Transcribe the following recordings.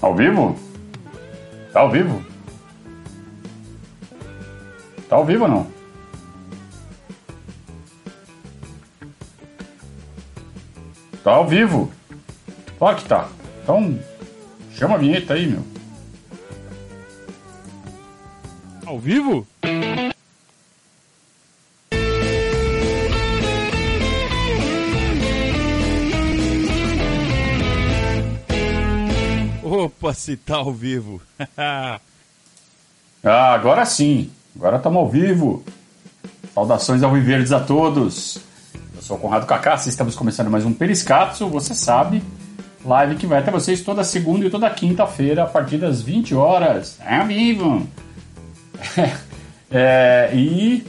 Ao vivo? Tá ao vivo? Tá ao vivo ou não? Tá ao vivo. Claro que tá. Então, chama a vinheta aí, meu. Ao vivo? Tá ao vivo. ah, agora sim. Agora estamos ao vivo. Saudações ao Viverdes a todos. Eu sou o Conrado Kaká, estamos começando mais um Periscatso, você sabe. Live que vai até vocês toda segunda e toda quinta-feira, a partir das 20 horas. É ao vivo. é, e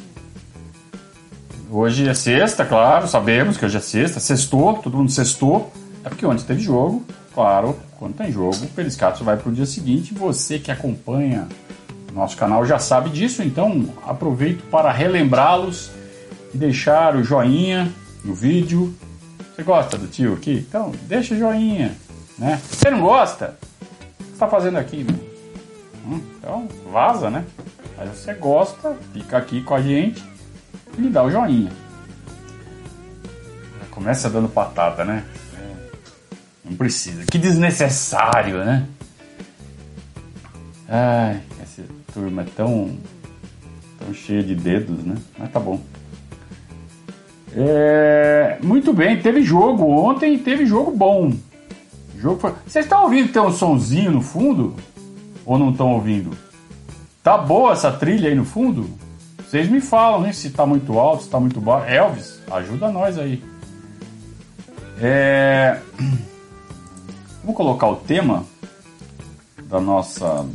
hoje é sexta, claro, sabemos que hoje é sexta. Sextou, todo mundo sextou. É porque ontem teve jogo, claro. Quando tem jogo, o Periscatso vai para o dia seguinte. Você que acompanha nosso canal já sabe disso, então aproveito para relembrá-los e deixar o joinha no vídeo. Você gosta do tio aqui? Então deixa o joinha, né? Você não gosta? O que está fazendo aqui? Hum, então vaza, né? Mas você gosta, fica aqui com a gente e dá o joinha. Começa dando patata, né? Não precisa. Que desnecessário, né? Ai, essa turma é tão, tão cheia de dedos, né? Mas tá bom. É, muito bem, teve jogo ontem teve jogo bom. jogo foi... Vocês estão ouvindo ter um sonzinho no fundo? Ou não estão ouvindo? Tá boa essa trilha aí no fundo? Vocês me falam, hein? Se tá muito alto, se tá muito baixo. Elvis, ajuda nós aí. É... Vou colocar o tema da nossa.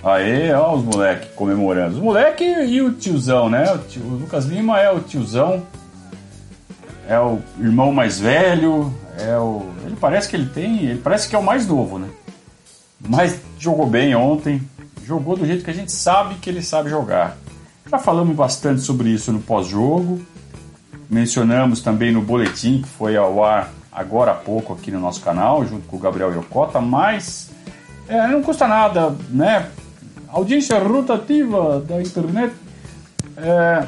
Aê, ó os moleques comemorando. Os moleques e o tiozão, né? O, tio, o, Lucas Lima é o tiozão, é o irmão mais velho, é o. Ele parece que ele tem. Ele parece que é o mais novo, né? Mas jogou bem ontem, jogou do jeito que a gente sabe que ele sabe jogar. Já falamos bastante sobre isso no pós-jogo. Mencionamos também no boletim que foi ao ar agora há pouco aqui no nosso canal, junto com o Gabriel Yokota, mas é, não custa nada, né? Audiência rotativa da internet é,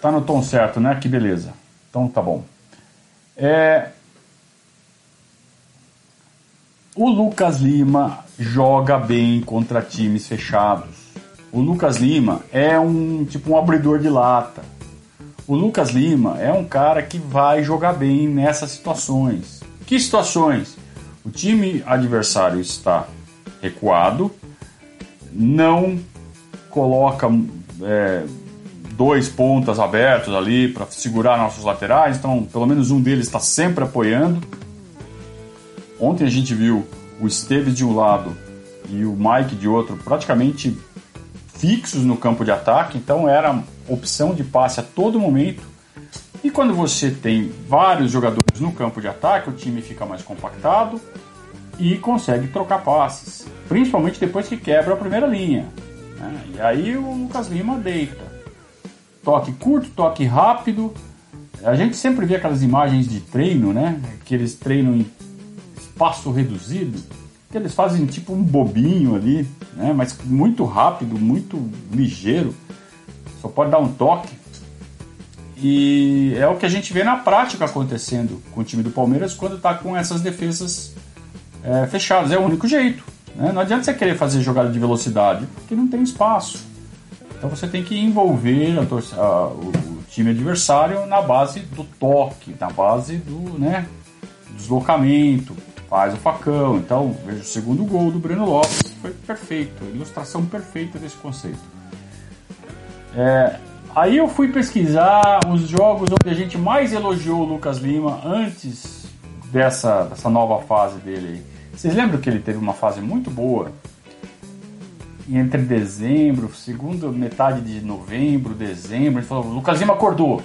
tá no tom certo, né? Que beleza. Então tá bom. É, o Lucas Lima joga bem contra times fechados. O Lucas Lima é um tipo um abridor de lata o Lucas Lima é um cara que vai jogar bem nessas situações. Que situações? O time adversário está recuado, não coloca é, dois pontas abertos ali para segurar nossos laterais, então pelo menos um deles está sempre apoiando. Ontem a gente viu o Esteves de um lado e o Mike de outro praticamente fixos no campo de ataque, então era opção de passe a todo momento. E quando você tem vários jogadores no campo de ataque, o time fica mais compactado e consegue trocar passes, principalmente depois que quebra a primeira linha. Né? E aí o Lucas Lima deita. Toque curto, toque rápido. A gente sempre vê aquelas imagens de treino, né? Que eles treinam em espaço reduzido, que eles fazem tipo um bobinho ali, né? Mas muito rápido, muito ligeiro só pode dar um toque. E é o que a gente vê na prática acontecendo com o time do Palmeiras quando está com essas defesas é, fechadas. É o único jeito. Né? Não adianta você querer fazer jogada de velocidade, porque não tem espaço. Então você tem que envolver a, a, o, o, time adversário na base do toque, na base do né, deslocamento, faz o facão. Então, veja o segundo gol do Breno Lopes, foi perfeito, ilustração perfeita desse conceito. É, aí eu fui pesquisar os jogos onde a gente mais elogiou o Lucas Lima antes dessa, dessa nova fase dele. Vocês lembram que ele teve uma fase muito boa entre dezembro, segunda metade de novembro, dezembro, ele falou, o Lucas Lima acordou.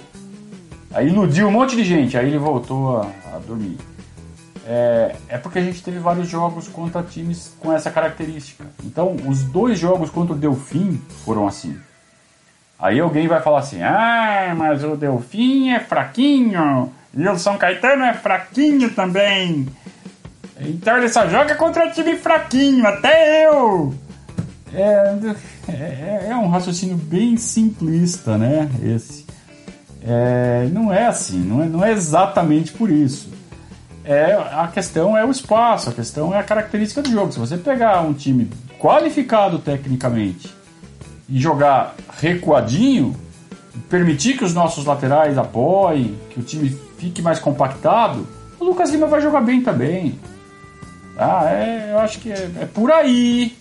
Aí iludiu um monte de gente, aí ele voltou a, a dormir. É, é, porque a gente teve vários jogos contra times com essa característica. Então, os dois jogos contra o Delfim foram assim. Aí alguém vai falar assim: ah, mas o Delfim é fraquinho e o São Caetano é fraquinho também. Então ele só joga contra time fraquinho, até eu! É, é, é um raciocínio bem simplista, né? Esse. É, não é assim, não é, não é exatamente por isso. É, a questão é o espaço, a questão é a característica do jogo. Se você pegar um time qualificado tecnicamente e jogar recuadinho, permitir que os nossos laterais apoiem, que o time fique mais compactado, o Lucas Lima vai jogar bem também. Tá? É, eu acho que é, é por aí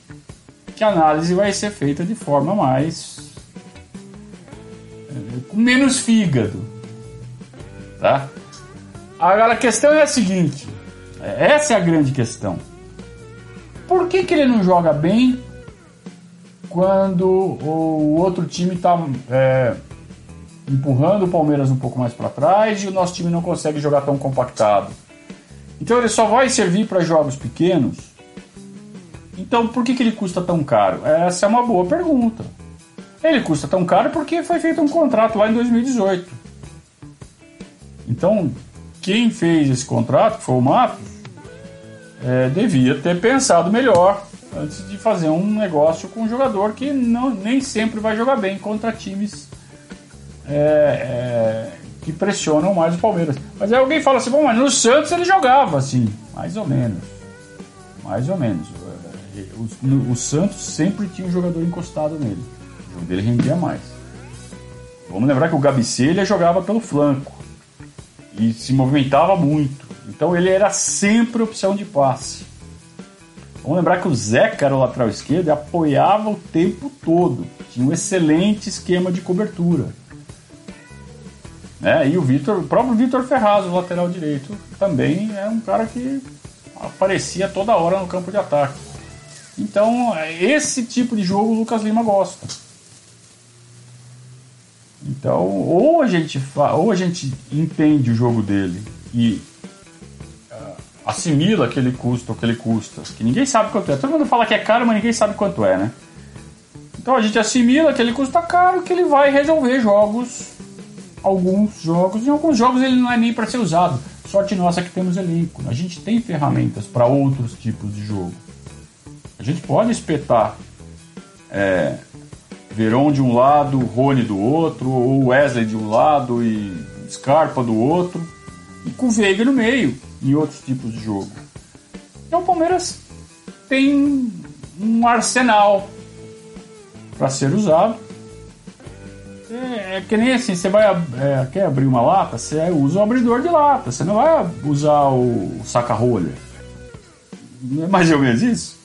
que a análise vai ser feita de forma mais. com menos fígado. Tá? Agora a questão é a seguinte: essa é a grande questão. Por que, que ele não joga bem quando o outro time está é, empurrando o Palmeiras um pouco mais para trás e o nosso time não consegue jogar tão compactado? Então ele só vai servir para jogos pequenos. Então por que, que ele custa tão caro? Essa é uma boa pergunta. Ele custa tão caro porque foi feito um contrato lá em 2018. Então, quem fez esse contrato, que foi o Matos, é, devia ter pensado melhor antes de fazer um negócio com um jogador que não, nem sempre vai jogar bem contra times é, é, que pressionam mais o Palmeiras. Mas aí alguém fala assim, bom, mas no Santos ele jogava assim, mais ou menos. Mais ou menos. O, o Santos sempre tinha um jogador encostado nele. O jogo dele rendia mais. Vamos lembrar que o Gabicelha jogava pelo flanco e se movimentava muito. Então ele era sempre opção de passe. Vamos lembrar que o Zeca era o lateral esquerdo e apoiava o tempo todo. Tinha um excelente esquema de cobertura. Né? E o Vitor, o próprio Vitor Ferraz, o lateral direito, também é um cara que aparecia toda hora no campo de ataque. Então, esse tipo de jogo o Lucas Lima gosta. Então, ou a gente, ou a gente entende o jogo dele e assimila aquele custo, aquele custa, que ninguém sabe quanto é. Todo mundo fala que é caro, mas ninguém sabe quanto é, né? Então a gente assimila que ele custa caro, que ele vai resolver jogos, alguns jogos, em alguns jogos ele não é nem para ser usado. Sorte nossa que temos elenco. A gente tem ferramentas para outros tipos de jogo. A gente pode espetar é, de um lado, Rony do outro, ou Wesley de um lado e Scarpa do outro, e com Veiga no meio, em outros tipos de jogo. Então o Palmeiras tem um arsenal para ser usado. É, é, que nem assim, você vai é, quer abrir uma lata, você usa o abridor de lata, você não vai usar o, saca-rolha. É mais ou menos isso?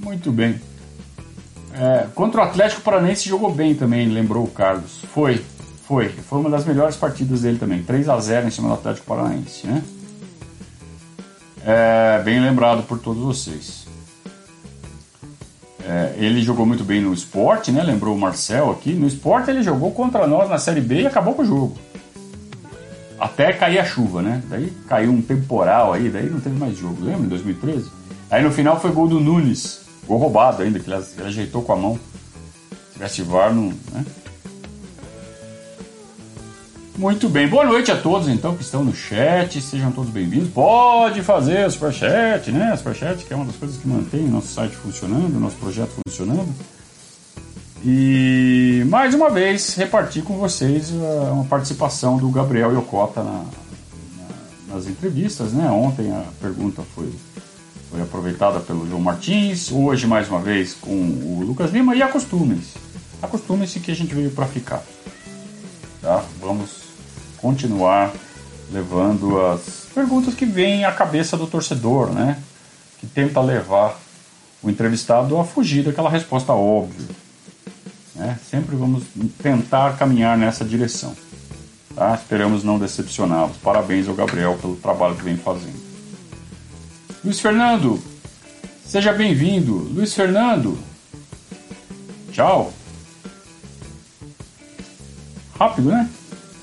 Muito bem. É, contra o Atlético Paranense jogou bem também, lembrou o Carlos. Foi, foi. Foi uma das melhores partidas dele também. 3 a 0 em cima do Atlético Paranaense, né? É, bem lembrado por todos vocês. É, ele jogou muito bem no esporte, né? Lembrou o Marcel aqui. No esporte ele jogou contra nós na Série B e acabou com o jogo. Até cair a chuva, né? Daí caiu um temporal aí, daí não teve mais jogo. Lembra em 2013? Aí no final foi gol do Nunes. Gol roubado ainda, que ele, ajeitou com a mão. Se tivesse VAR, não. Né? Muito bem, boa noite a todos então que estão no chat, sejam todos bem-vindos. Pode fazer superchat, né? Superchat que é uma das coisas que mantém o nosso site funcionando, o nosso projeto funcionando. E mais uma vez repartir com vocês uh, uma participação do Gabriel Yokota na, na, nas entrevistas, né? Ontem a pergunta foi foi aproveitada pelo João Martins, hoje mais uma vez com o Lucas Lima e acostumem-se. Acostumem-se que a gente veio para ficar. Tá? Vamos continuar levando as perguntas que vêm à cabeça do torcedor, né? Que tenta levar o entrevistado a fugir daquela resposta óbvia. Né? Sempre vamos tentar caminhar nessa direção. Tá? Esperamos não decepcioná-los. Parabéns ao Gabriel pelo trabalho que vem fazendo. Luiz Fernando, seja bem-vindo. Luiz Fernando, tchau. Rápido, né?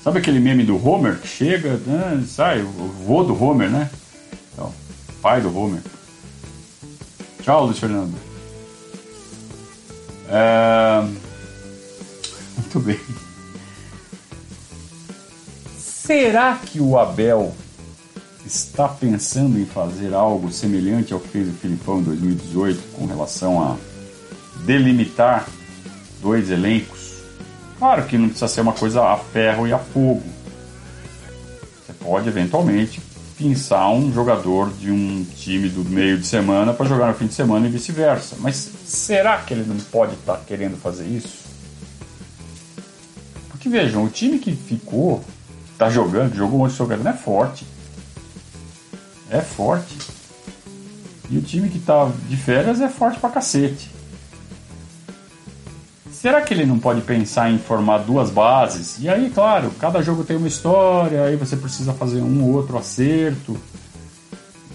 Sabe aquele meme do Homer que chega, né, sai, o vô do Homer, né? Então, pai do Homer. Tchau, Luiz Fernando. É... Muito bem. Será que o Abel está pensando em fazer algo semelhante ao que fez o Filipão em 2018 com relação a delimitar dois elencos? Claro que não precisa ser uma coisa a ferro e a fogo. Você pode eventualmente pensar um jogador de um time do meio de semana para jogar no fim de semana e vice-versa. Mas será que ele não pode estar tá querendo fazer isso? Porque vejam, o time que ficou, está jogando, jogou onde jogando, é forte. É forte. E o time que está de férias é forte pra cacete. Será que ele não pode pensar em formar duas bases? E aí, claro, cada jogo tem uma história, aí você precisa fazer um ou outro acerto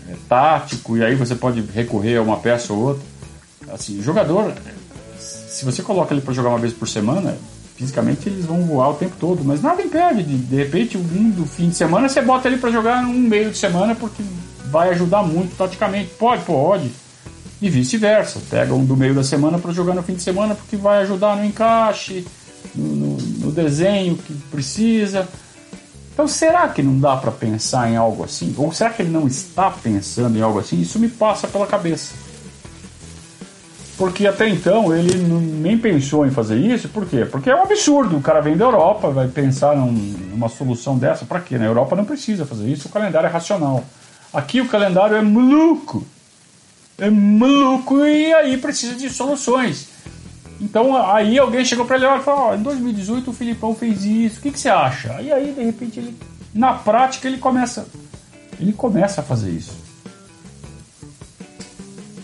é, tático, e aí você pode recorrer a uma peça ou outra. Assim, jogador, se você coloca ele para jogar uma vez por semana, fisicamente eles vão voar o tempo todo, mas nada impede de, de repente, um do fim de semana você bota ele para jogar um meio de semana porque vai ajudar muito taticamente. Pode, pode e vice-versa. Pega um do meio da semana para jogar no fim de semana porque vai ajudar no encaixe, no, no, desenho que precisa. Então, será que não dá para pensar em algo assim? Ou será que ele não está pensando em algo assim? Isso me passa pela cabeça. Porque até então ele nem pensou em fazer isso, por quê? Porque é um absurdo. O cara vem da Europa, vai pensar num, numa solução dessa, para quê? Na Europa não precisa fazer isso, o calendário é racional. Aqui o calendário é maluco é maluco e aí precisa de soluções. Então aí alguém chegou para ele e falou: oh, em 2018 o Filipão fez isso, o que, que você acha? E aí de repente ele, na prática ele começa, ele começa a fazer isso.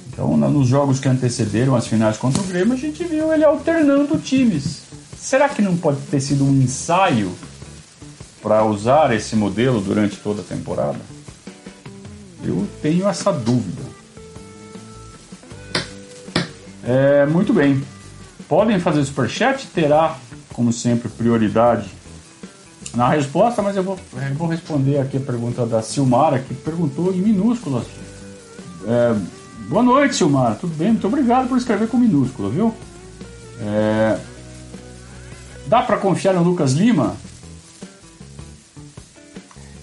Então nos jogos que antecederam as finais contra o Grêmio a gente viu ele alternando times. Será que não pode ter sido um ensaio para usar esse modelo durante toda a temporada? Eu tenho essa dúvida. É, muito bem. Podem fazer superchat, terá, como sempre, prioridade na resposta, mas eu vou, eu vou responder aqui a pergunta da Silmara, que perguntou em minúsculas. É, boa noite, Silmara. Tudo bem? Muito obrigado por escrever com minúscula, viu? É, dá para confiar no Lucas Lima?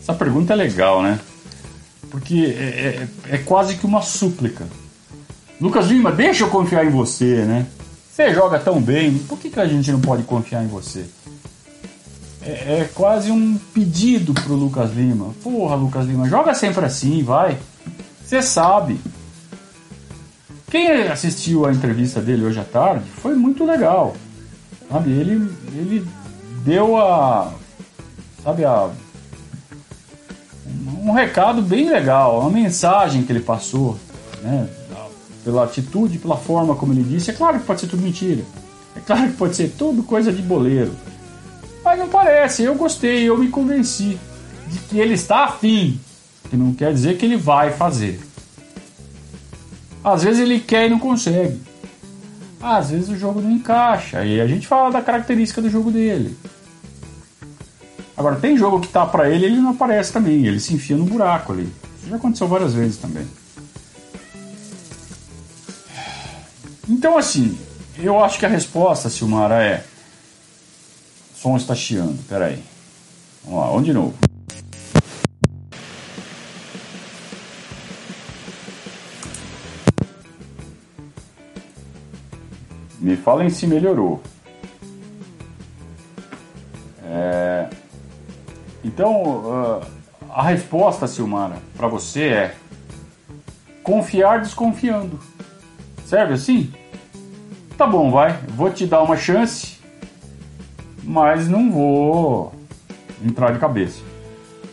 Essa pergunta é legal, né? Porque é, é, é quase que uma súplica. Lucas Lima, deixa eu confiar em você, né? Você joga tão bem, por que, que a gente não pode confiar em você? É, é quase um pedido pro Lucas Lima. Porra, Lucas Lima, joga sempre assim, vai. Você sabe. Quem assistiu a entrevista dele hoje à tarde foi muito legal. Sabe, ele, ele deu a. Sabe, a. Um recado bem legal, uma mensagem que ele passou, né? Pela atitude, pela forma como ele disse. É claro que pode ser tudo mentira. É claro que pode ser tudo coisa de boleiro. Mas não parece, eu gostei, eu me convenci de que ele está afim. Que não quer dizer que ele vai fazer. Às vezes ele quer e não consegue. Às vezes o jogo não encaixa. E a gente fala da característica do jogo dele. Agora, tem jogo que tá para ele ele não aparece também. Ele se enfia no buraco ali. Isso já aconteceu várias vezes também. Então, assim, eu acho que a resposta, Silmara, é. O som está chiando, peraí. Vamos lá, vamos de novo. Me falem se melhorou. É... Então, uh, a resposta, Silmara, para você é confiar desconfiando. Serve assim? Tá bom, vai. Vou te dar uma chance, mas não vou entrar de cabeça.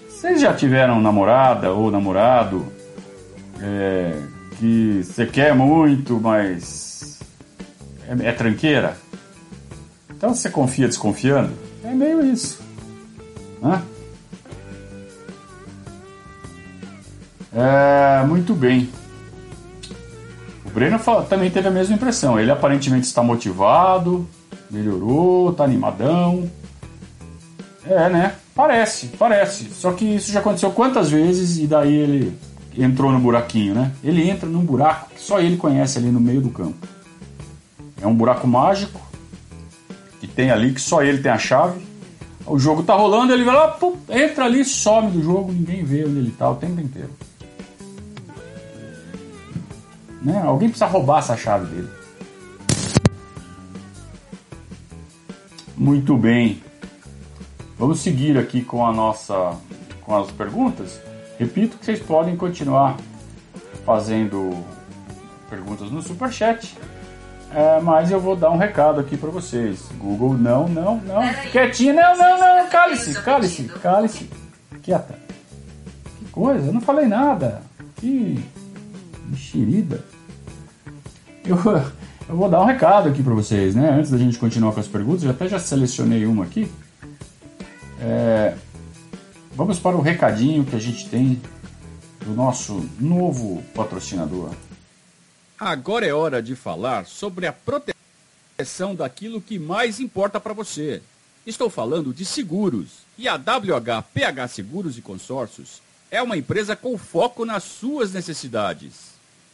Vocês já tiveram namorada ou namorado é, que você quer muito, mas é, é tranqueira? Então você confia desconfiando? É meio isso. Hã? É, muito bem. Breno também teve a mesma impressão. Ele aparentemente está motivado, melhorou, está animadão. É, né? Parece, parece. Só que isso já aconteceu quantas vezes e daí ele entrou no buraquinho, né? Ele entra num buraco que só ele conhece ali no meio do campo. É um buraco mágico que tem ali que só ele tem a chave. O jogo tá rolando, ele vai lá, pum, entra ali, some do jogo, ninguém vê onde ele tá o tempo inteiro. Né? Alguém precisa roubar essa chave dele. Muito bem. Vamos seguir aqui com a nossa com as perguntas. Repito que vocês podem continuar fazendo perguntas no superchat. É, mas eu vou dar um recado aqui para vocês. Google, não, não, não. Quietinha, não, não, não. Cale-se, cale-se, cale-se. Quieta. Que coisa, eu não falei nada. Que mexerida. Eu, eu vou dar um recado aqui para vocês, né? Antes da gente continuar com as perguntas, eu até já selecionei uma aqui. É, vamos para o recadinho que a gente tem do nosso novo patrocinador. Agora é hora de falar sobre a proteção daquilo que mais importa para você. Estou falando de seguros. E a WHPH Seguros e Consórcios é uma empresa com foco nas suas necessidades.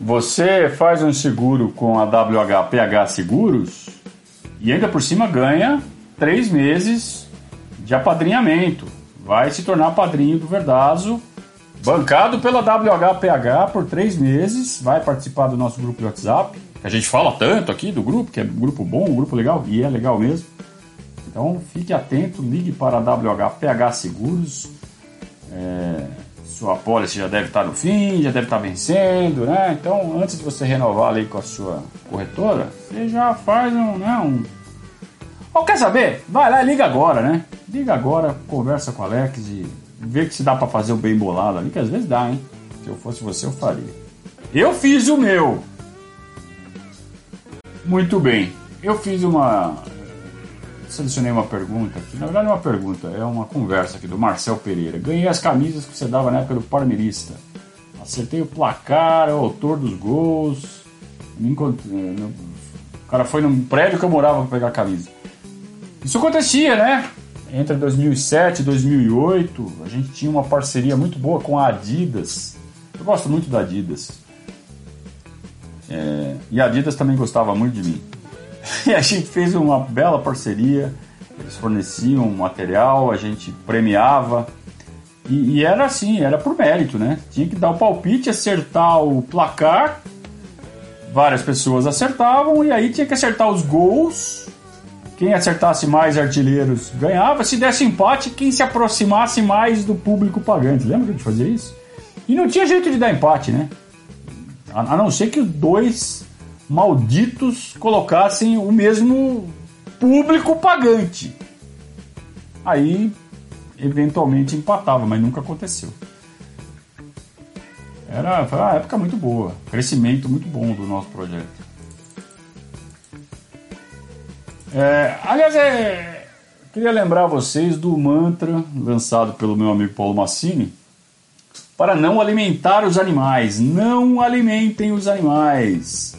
Você faz um seguro com a WHPH Seguros e ainda por cima ganha três meses de apadrinhamento. Vai se tornar padrinho do Verdazo, bancado pela WHPH por três meses. Vai participar do nosso grupo de WhatsApp. A gente fala tanto aqui do grupo, que é um grupo bom, um grupo legal, e é legal mesmo. Então fique atento, ligue para a WHPH Seguros. É sua apólice já deve estar no fim, já deve estar vencendo, né? Então, antes de você renovar ali com a sua corretora, você já faz um, né, um... Ou quer saber? Vai lá e liga agora, né? Liga agora, conversa com o Alex e vê se dá para fazer o bem bolado ali, que às vezes dá, hein? Se eu fosse você, eu faria. Eu fiz o meu. Muito bem. Eu fiz uma selecionei uma pergunta, que na verdade não é uma pergunta, é uma conversa aqui do Marcel Pereira. Ganhei as camisas que você dava na época do Parmeirista. Acertei o placar, o autor dos gols. Me encontrei, o cara foi num prédio que eu morava para pegar a camisa. Isso acontecia, né? Entre 2007 e 2008, a gente tinha uma parceria muito boa com a Adidas. Eu gosto muito da Adidas. É, e a Adidas também gostava muito de mim. E a gente fez uma bela parceria. Eles forneciam material, a gente premiava. E, e, era assim, era por mérito, né? Tinha que dar o palpite, acertar o placar. Várias pessoas acertavam e aí tinha que acertar os gols. Quem acertasse mais artilheiros ganhava. Se desse empate, quem se aproximasse mais do público pagante. Lembra que a gente fazia isso? E não tinha jeito de dar empate, né? A, a não ser que os dois malditos colocassem o mesmo público pagante. Aí, eventualmente, empatava, mas nunca aconteceu. Era, foi uma época muito boa, crescimento muito bom do nosso projeto. É, aliás, é, queria lembrar vocês do mantra lançado pelo meu amigo Paulo Massini para não alimentar os animais. Não alimentem os animais.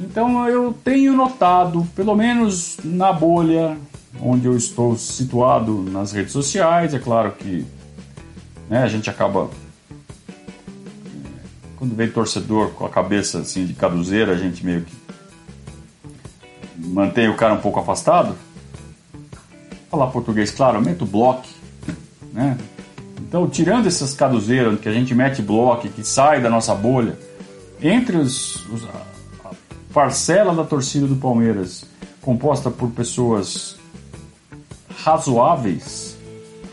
Então eu tenho notado, pelo menos na bolha onde eu estou situado nas redes sociais, é claro que né, a gente acaba quando vem torcedor com a cabeça assim de caduzeira, a gente meio que mantém o cara um pouco afastado. Falar português, claro, aumenta o bloco, né? Então, tirando essas caduzeiras que a gente mete bloco, que sai da nossa bolha, entre os, os parcela da torcida do Palmeiras composta por pessoas razoáveis,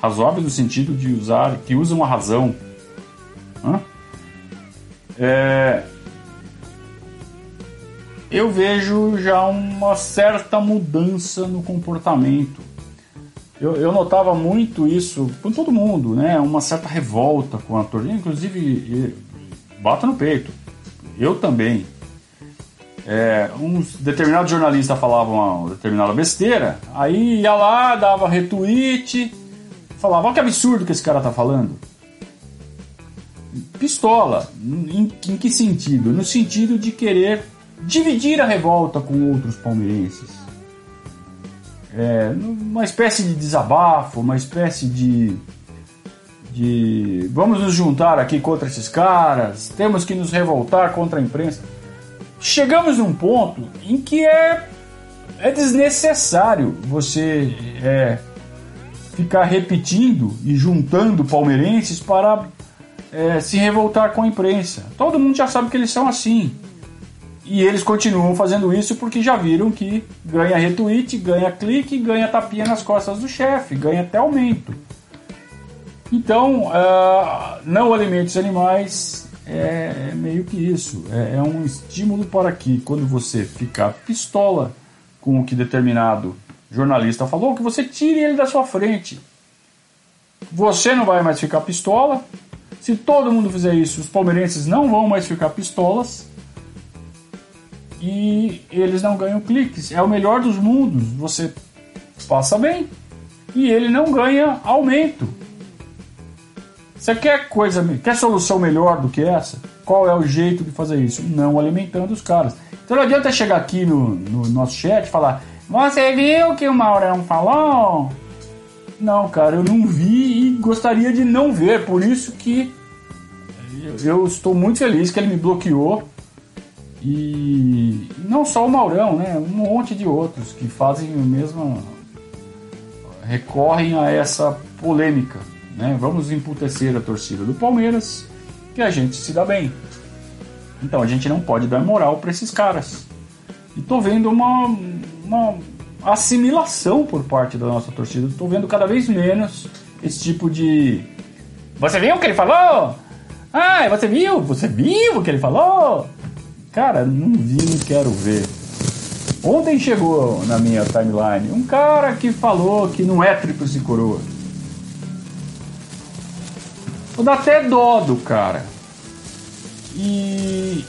razoáveis no sentido de usar, que usam a razão, é, eu vejo já uma certa mudança no comportamento. Eu, eu, notava muito isso com todo mundo, né? Uma certa revolta com a torcida, inclusive bato no peito. Eu também. É, uns determinados jornalistas falavam uma determinada besteira, aí ia lá, dava retweet, falava: olha que absurdo que esse cara tá falando. Pistola. Em, em que sentido? No sentido de querer dividir a revolta com outros palmeirenses. É, uma espécie de desabafo, uma espécie de, de vamos nos juntar aqui contra esses caras, temos que nos revoltar contra a imprensa. Chegamos num ponto em que é, é desnecessário você é, ficar repetindo e juntando palmeirenses para é, se revoltar com a imprensa. Todo mundo já sabe que eles são assim. E eles continuam fazendo isso porque já viram que ganha retweet, ganha clique, ganha tapinha nas costas do chefe, ganha até aumento. Então, uh, não alimente os animais é, é, meio que isso. É, é um estímulo para que, quando você ficar pistola com o que determinado jornalista falou, que você tire ele da sua frente. Você não vai mais ficar pistola. Se todo mundo fizer isso, os palmeirenses não vão mais ficar pistolas e eles não ganham cliques. É o melhor dos mundos. Você passa bem e ele não ganha aumento. Você quer coisa, quer solução melhor do que essa? Qual é o jeito de fazer isso? Não alimentando os caras. Então não adianta chegar aqui no, no nosso chat e falar: Você viu que o Maurão falou? Não, cara, eu não vi e gostaria de não ver. Por isso que eu estou muito feliz que ele me bloqueou e não só o Maurão, né? Um monte de outros que fazem o mesmo. recorrem a essa polêmica. Né? Vamos emputecer a torcida do Palmeiras, que a gente se dá bem. Então a gente não pode dar moral para esses caras. E tô vendo uma, uma assimilação por parte da nossa torcida. Tô vendo cada vez menos esse tipo de. Você viu o que ele falou? Ah, você viu? Você viu o que ele falou? Cara, não vi, não quero ver. Ontem chegou na minha timeline um cara que falou que não é tríplice coroa. Dar até dó do cara. E.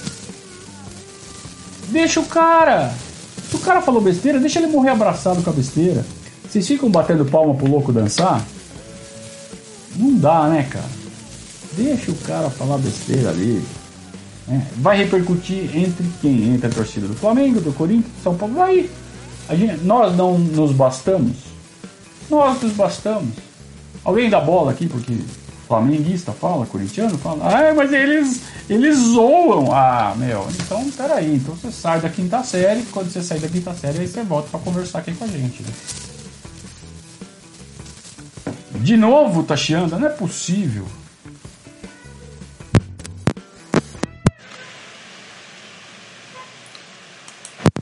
Deixa o cara. Se o cara falou besteira, deixa ele morrer abraçado com a besteira. Vocês ficam batendo palma pro louco dançar? Não dá, né, cara? Deixa o cara falar besteira ali. É, vai repercutir entre quem? Entre a torcida do Flamengo, do Corinthians, do São Paulo? Vai. Gente, nós não nos bastamos? Nós nos bastamos. Alguém dá bola aqui, porque flamenguista fala, corintiano fala, ah, mas eles, eles zoam. Ah, meu, então peraí, então você sai da quinta série, quando você sair da quinta série, aí você volta para conversar aqui com a gente. Né? De novo chiando, não é possível.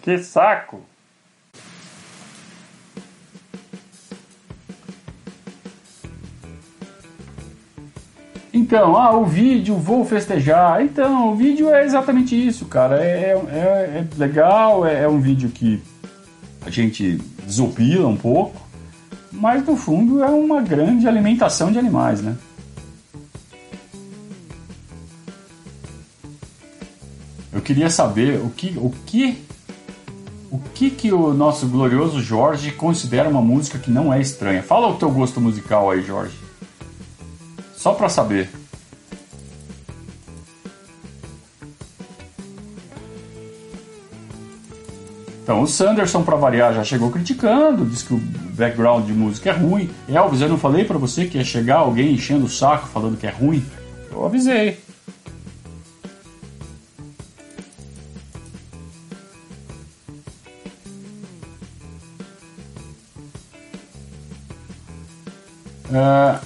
Que saco! Então, ah, o vídeo, vou festejar. Então, o vídeo é exatamente isso, cara. É, é, é legal, é, é, um vídeo que a gente desopila um pouco, mas no fundo é uma grande alimentação de animais, né? Eu queria saber o que, o que o que, que o nosso glorioso Jorge considera uma música que não é estranha? Fala o teu gosto musical aí, Jorge. Só para saber. Então, o Sanderson, para variar, já chegou criticando, diz que o background de música é ruim. Elvis, eu não falei para você que ia chegar alguém enchendo o saco falando que é ruim? Eu avisei. Uh,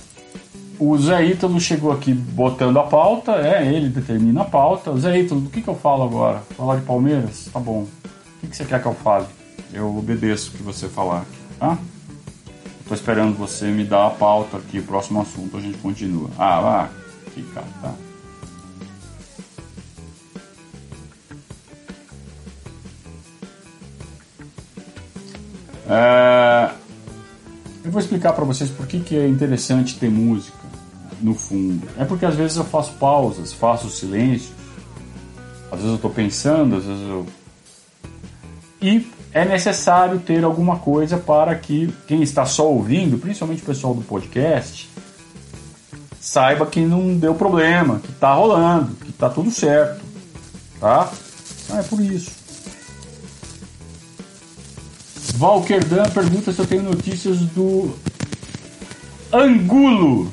o Zé Ítalo chegou aqui botando a pauta, é, ele determina a pauta. Zé Ítalo, do que, que eu falo agora? Falar de Palmeiras? Tá bom. O que, que você quer que eu fale? Eu obedeço o que você falar, tá? Tô esperando você me dar a pauta aqui, próximo assunto, a gente continua. Ah, vá, fica, tá? É... Eu vou explicar para vocês por que, que é interessante ter música no fundo. É porque às vezes eu faço pausas, faço silêncio. Às vezes eu estou pensando, às vezes eu e é necessário ter alguma coisa para que quem está só ouvindo, principalmente o pessoal do podcast, saiba que não deu problema, que está rolando, que está tudo certo, tá? Então é por isso. Valkerdan pergunta se eu tenho notícias do Angulo.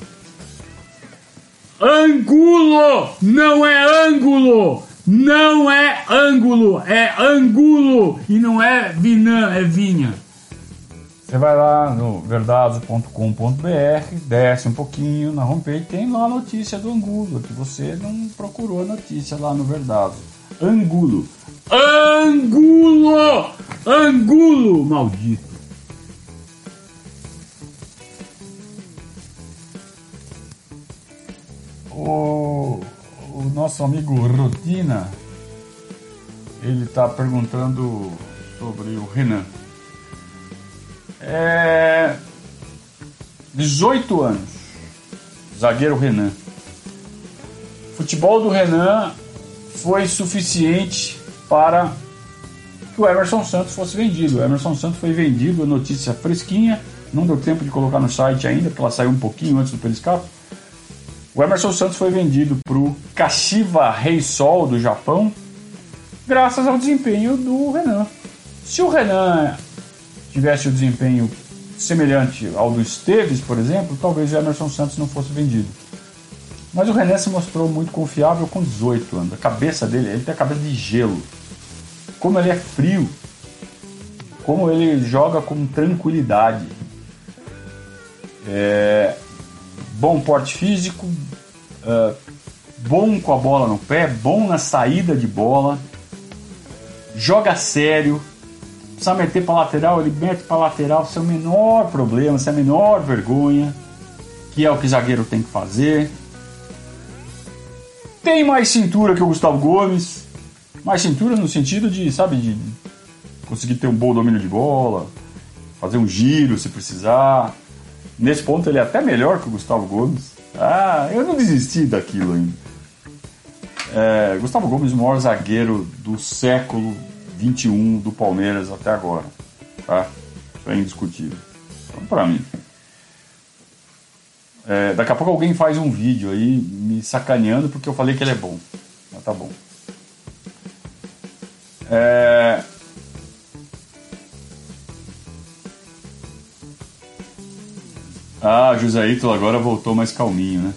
Angulo! Não é ângulo! Não é ângulo, é angulo! E não é vinã, é vinha. Você vai lá no verdados.com.br, desce um pouquinho na homepage, tem lá a notícia do angulo, que você não procurou a notícia lá no Verdados. Angulo. Angulo! Angulo, maldito! O, o nosso amigo Rotina, ele está perguntando sobre o Renan. É, 18 anos, zagueiro Renan. Futebol do Renan foi suficiente para que o Emerson Santos fosse vendido. O Emerson Santos foi vendido, notícia fresquinha, não deu tempo de colocar no site ainda, porque ela saiu um pouquinho antes do Periscapo. O Emerson Santos foi vendido para o Kashiwa Reysol do Japão, graças ao desempenho do Renan. Se o Renan tivesse o desempenho semelhante ao do Esteves, por exemplo, talvez o Emerson Santos não fosse vendido. Mas o Renan se mostrou muito confiável com 18 anos. A cabeça dele, ele tem a cabeça de gelo. Como ele é frio. Como ele joga com tranquilidade. É, bom porte físico, uh, bom com a bola no pé, bom na saída de bola, joga sério, precisa meter para lateral, ele mete para lateral sem o menor problema, sem a menor vergonha, que é o que zagueiro tem que fazer. Tem mais cintura que o Gustavo Gomes, mais cintura no sentido de, sabe, de conseguir ter um bom domínio de bola, fazer um giro se precisar. Nesse ponto ele é até melhor que o Gustavo Gomes. Ah, eu não desisti daquilo ainda. É, Gustavo Gomes, o maior zagueiro do século 21 do Palmeiras até agora. Tá? Isso é indiscutível. Então, pra mim. É, daqui a pouco alguém faz um vídeo aí me sacaneando porque eu falei que ele é bom. Mas tá bom. É... Ah, José Ítalo agora voltou mais calminho, né?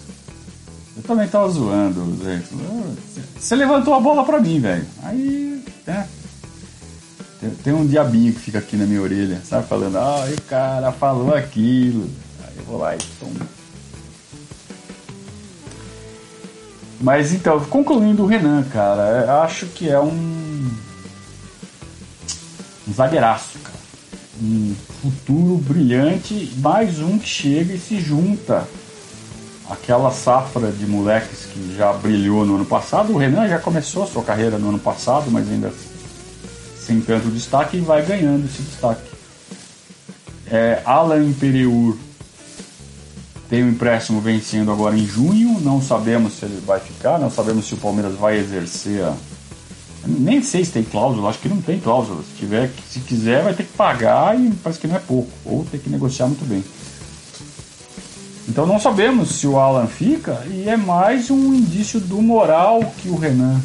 Eu também tava zoando, José Ítalo. Você levantou a bola pra mim, velho. Aí, né? Tem, tem, um diabinho que fica aqui na minha orelha, sabe? Falando, ah, o cara falou aquilo. Aí eu vou lá e tomo. Mas então, concluindo o Renan, cara, acho que é um. um zagueiraço, cara. Um futuro brilhante, mais um que chega e se junta aquela safra de moleques que já brilhou no ano passado. O Renan já começou a sua carreira no ano passado, mas ainda sem tanto destaque e vai ganhando esse destaque. É, Alan Imperiur tem um empréstimo vencendo agora em junho, não sabemos se ele vai ficar, não sabemos se o Palmeiras vai exercer a, nem sei se tem cláusula, acho que não tem cláusula. Se, tiver, se quiser, vai ter que pagar e parece que não é pouco, ou ter que negociar muito bem. Então não sabemos se o Alan fica e é mais um indício do moral que o Renan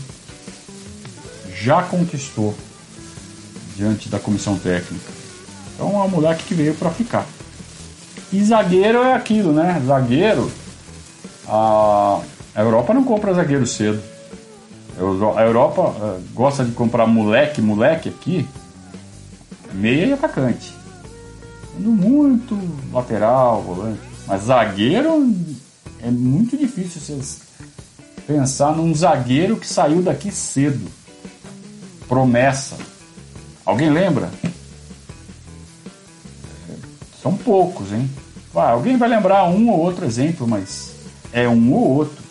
já conquistou diante da comissão técnica. Então é um moleque que veio para ficar. E zagueiro é aquilo, né? Zagueiro, a Europa não compra zagueiro cedo. A Europa uh, gosta de comprar moleque, moleque aqui, meia e atacante. Muito lateral, volante. Mas zagueiro é muito difícil vocês pensar num zagueiro que saiu daqui cedo. Promessa. Alguém lembra? São poucos, hein? Ah, alguém vai lembrar um ou outro exemplo, mas é um ou outro.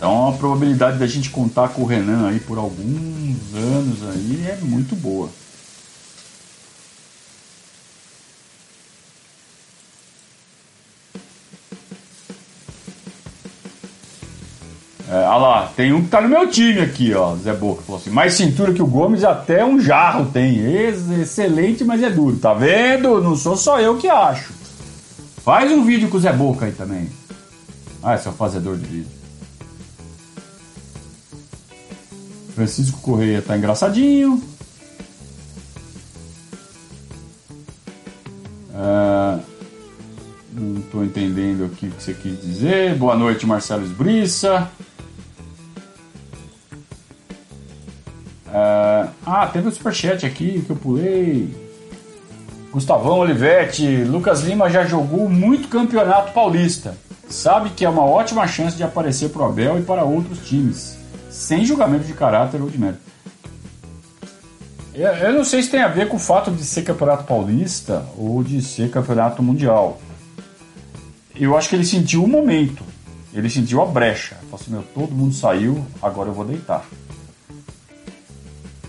Então a probabilidade da gente contar com o Renan aí por alguns anos aí é muito boa. É, lá, tem um que tá no meu time aqui, ó, Zé Boca. Falou assim, mais cintura que o Gomes até um jarro tem. Ex excelente, mas é duro. Tá vendo? Não sou só eu que acho. Faz um vídeo com o Zé Boca aí também. Ah, seu é fazedor de vídeo. Francisco Correia tá engraçadinho. Ah, não estou entendendo aqui o que você quis dizer. Boa noite, Marcelo Esbriça. Ah, ah, teve um superchat aqui que eu pulei. Gustavão Olivetti, Lucas Lima já jogou muito campeonato paulista. Sabe que é uma ótima chance de aparecer para o Abel e para outros times, sem julgamento de caráter ou de mérito. Eu não sei se tem a ver com o fato de ser campeonato paulista ou de ser campeonato mundial. Eu acho que ele sentiu o momento, ele sentiu a brecha. Falou assim: meu, todo mundo saiu, agora eu vou deitar.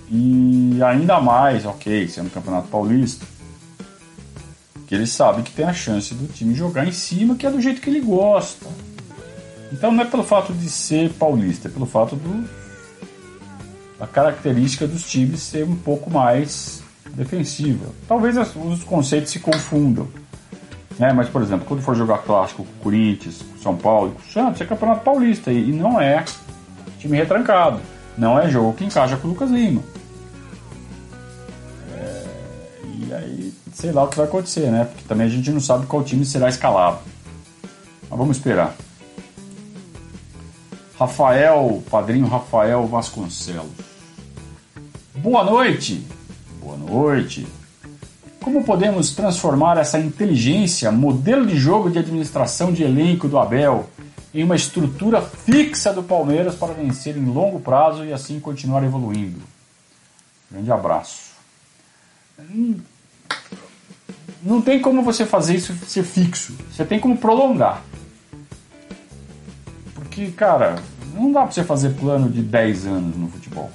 E ainda mais, ok, sendo campeonato paulista, que ele sabe que tem a chance do time jogar em cima, que é do jeito que ele gosta. Então não é pelo fato de ser paulista, é pelo fato do a característica dos times ser um pouco mais defensiva. Talvez os conceitos se confundam. Né? Mas, por exemplo, quando for jogar clássico com o Corinthians, com São Paulo, com o Santos, é campeonato paulista e não é time retrancado. Não é jogo que encaixa com o Lucas Lima. É... E aí, sei lá o que vai acontecer, né? Porque também a gente não sabe qual time será escalado. Mas vamos esperar. Rafael, padrinho Rafael Vasconcelos. Boa noite. Boa noite. Como podemos transformar essa inteligência, modelo de jogo de administração de elenco do Abel, em uma estrutura fixa do Palmeiras para vencer em longo prazo e assim continuar evoluindo? Grande abraço. Não tem como você fazer isso ser fixo. Você tem como prolongar. Porque, cara, não dá para você fazer plano de 10 anos no futebol.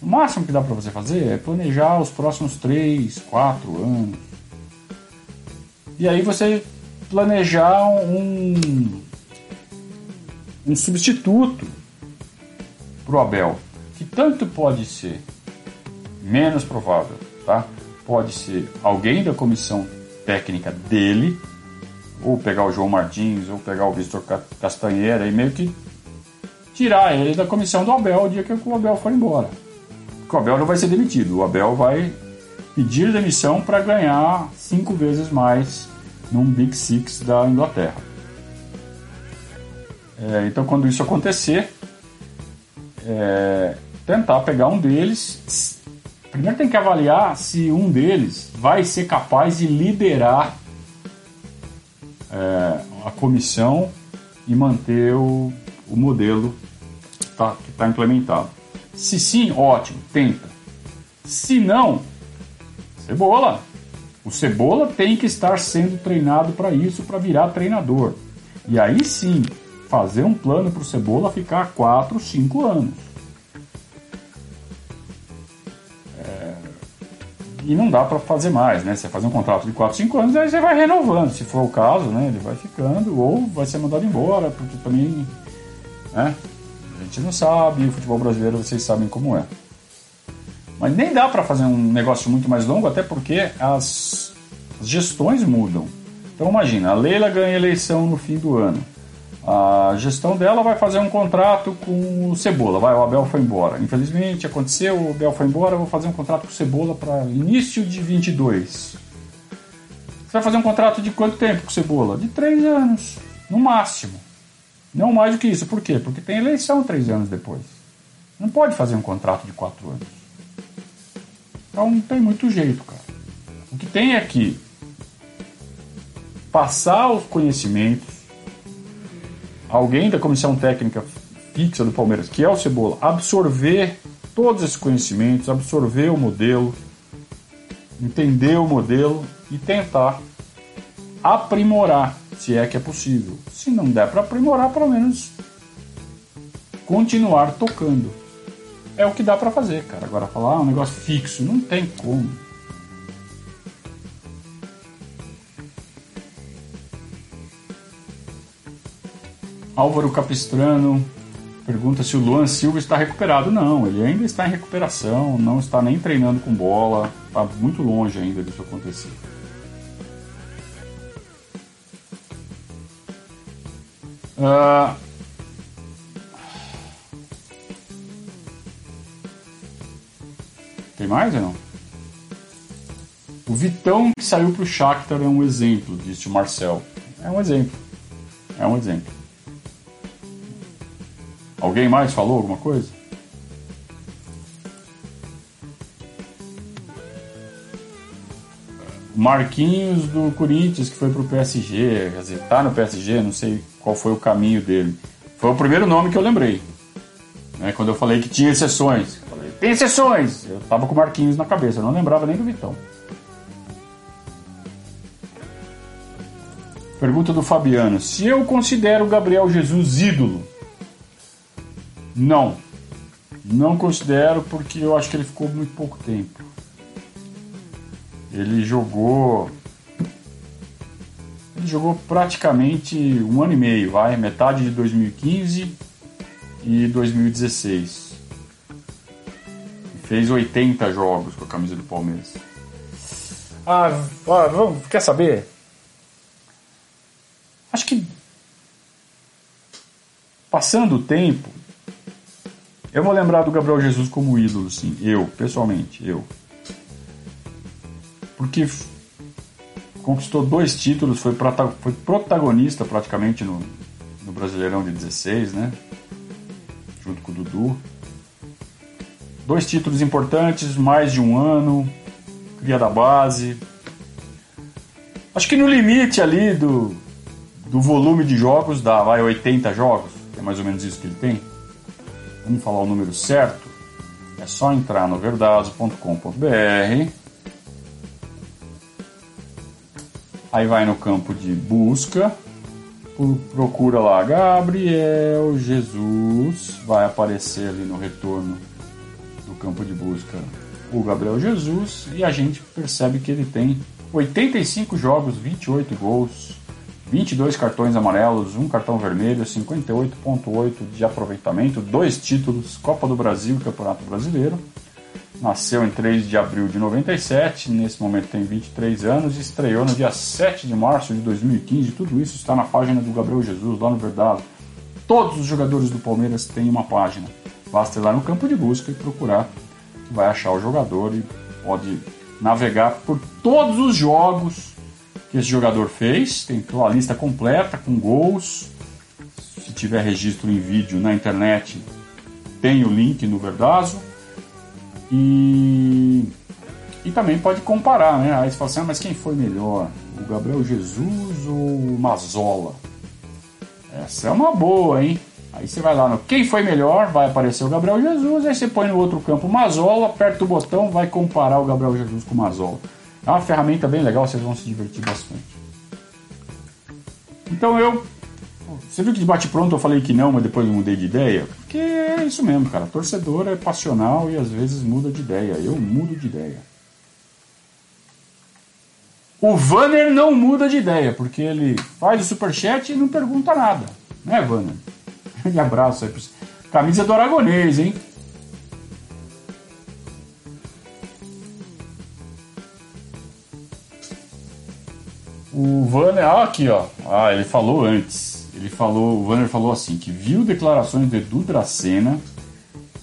O máximo que dá para você fazer é planejar os próximos 3, 4 anos. E aí você planejar um, um substituto para o Abel, que tanto pode ser menos provável, tá? Pode ser alguém da comissão técnica dele, ou pegar o João Martins, ou pegar o Vitor Castanheira e meio que tirar ele da comissão do Abel o dia que o Abel for embora o Abel não vai ser demitido. O Abel vai pedir demissão para ganhar cinco vezes mais num Big Six da Inglaterra. É, então, quando isso acontecer, é, tentar pegar um deles. Primeiro tem que avaliar se um deles vai ser capaz de liderar é, a comissão e manter o, o modelo que está tá implementado. Se sim, ótimo, tenta. Se não, cebola. O cebola tem que estar sendo treinado para isso, para virar treinador. E aí sim, fazer um plano para o cebola ficar 4, 5 anos. E não dá para fazer mais, né? Você faz um contrato de 4, 5 anos, aí você vai renovando. Se for o caso, né? Ele vai ficando ou vai ser mandado embora, porque também. Né? A gente não sabe, o futebol brasileiro vocês sabem como é. Mas nem dá para fazer um negócio muito mais longo, até porque as, as gestões mudam. Então imagina, a Leila ganha eleição no fim do ano. A gestão dela vai fazer um contrato com o Cebola. Vai, o Abel foi embora. Infelizmente aconteceu, o Abel foi embora, eu vou fazer um contrato com o Cebola para início de 22. Você vai fazer um contrato de quanto tempo com o Cebola? De três anos, no máximo. Não mais do que isso. Por quê? Porque tem eleição três anos depois. Não pode fazer um contrato de quatro anos. Então não tem muito jeito, cara. O que tem é que passar os conhecimentos, alguém da comissão técnica fixa do Palmeiras, que é o Cebola, absorver todos esses conhecimentos, absorver o modelo, entender o modelo e tentar aprimorar se é que é possível. Se não der para aprimorar, pelo menos continuar tocando. É o que dá para fazer, cara. Agora falar ah, um negócio fixo, não tem como. Álvaro Capistrano, Pergunta se o Luan Silva está recuperado. Não, ele ainda está em recuperação, não está nem treinando com bola, está muito longe ainda disso acontecer. Uh... Tem mais ou não? O Vitão que saiu para o Shakhtar é um exemplo, disse o Marcel. É um exemplo. É um exemplo. Alguém mais falou alguma coisa? Marquinhos do Corinthians que foi pro PSG, quer dizer, tá no PSG, não sei qual foi o caminho dele. Foi o primeiro nome que eu lembrei. Né, quando eu falei que tinha exceções. Falei, tem exceções! Eu tava com o Marquinhos na cabeça, não lembrava nem do Vitão. Pergunta do Fabiano: Se eu considero o Gabriel Jesus ídolo, não. Não considero porque eu acho que ele ficou muito pouco tempo. Ele jogou. Ele jogou praticamente um ano e meio, vai, metade de 2015 e 2016. Fez 80 jogos com a camisa do Palmeiras. Ah, ah vamos, quer saber? Acho que passando o tempo, eu vou lembrar do Gabriel Jesus como ídolo, sim. Eu, pessoalmente, eu. Porque conquistou dois títulos, foi, foi protagonista praticamente no, no Brasileirão de 16, né? Junto com o Dudu. Dois títulos importantes, mais de um ano, cria da base. Acho que no limite ali do, do volume de jogos dá, vai 80 jogos, é mais ou menos isso que ele tem vamos falar o número certo, é só entrar no verdados.com.br. Aí vai no campo de busca, procura lá Gabriel Jesus, vai aparecer ali no retorno do campo de busca o Gabriel Jesus e a gente percebe que ele tem 85 jogos, 28 gols, 22 cartões amarelos, um cartão vermelho, 58,8 de aproveitamento, dois títulos, Copa do Brasil e Campeonato Brasileiro. Nasceu em 3 de abril de 97, nesse momento tem 23 anos estreou no dia 7 de março de 2015. Tudo isso está na página do Gabriel Jesus, lá no Verdado. Todos os jogadores do Palmeiras têm uma página. Basta ir lá no campo de busca e procurar, vai achar o jogador e pode navegar por todos os jogos esse jogador fez. Tem a lista completa com gols. Se tiver registro em vídeo na internet, tem o link no Verdazo. E, e também pode comparar, né? Aí você fala assim, ah, mas quem foi melhor? O Gabriel Jesus ou o Mazola? Essa é uma boa, hein? Aí você vai lá no quem foi melhor, vai aparecer o Gabriel Jesus, aí você põe no outro campo Mazola, aperta o botão, vai comparar o Gabriel Jesus com o Mazola. É uma ferramenta bem legal, vocês vão se divertir bastante. Então eu. Você viu que de bate-pronto eu falei que não, mas depois eu mudei de ideia? Porque é isso mesmo, cara. Torcedor é passional e às vezes muda de ideia. Eu mudo de ideia. O Vanner não muda de ideia, porque ele faz o superchat e não pergunta nada. Né, Vanner? Grande abraço aí pra você. Camisa do Aragonês, hein? O Vanner, ah, aqui ó, ah, ele falou antes. Ele falou, o Vanner falou assim que viu declarações de Edu Dracena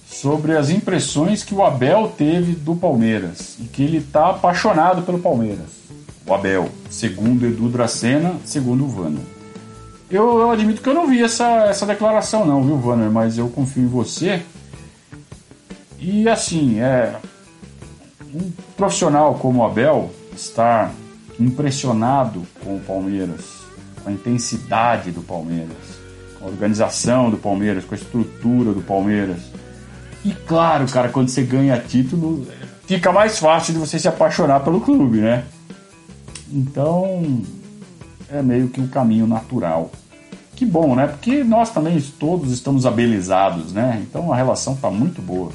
sobre as impressões que o Abel teve do Palmeiras e que ele está apaixonado pelo Palmeiras. O Abel, segundo Edu Dracena, segundo o Vanner. Eu, eu, admito que eu não vi essa, essa declaração não, viu, Vanner? Mas eu confio em você. E assim, é um profissional como o Abel estar impressionado com o Palmeiras, com a intensidade do Palmeiras, com a organização do Palmeiras, com a estrutura do Palmeiras. E claro, cara, quando você ganha título, fica mais fácil de você se apaixonar pelo clube, né? Então, é meio que um caminho natural. Que bom, né? Porque nós também todos estamos abelizados, né? Então a relação está muito boa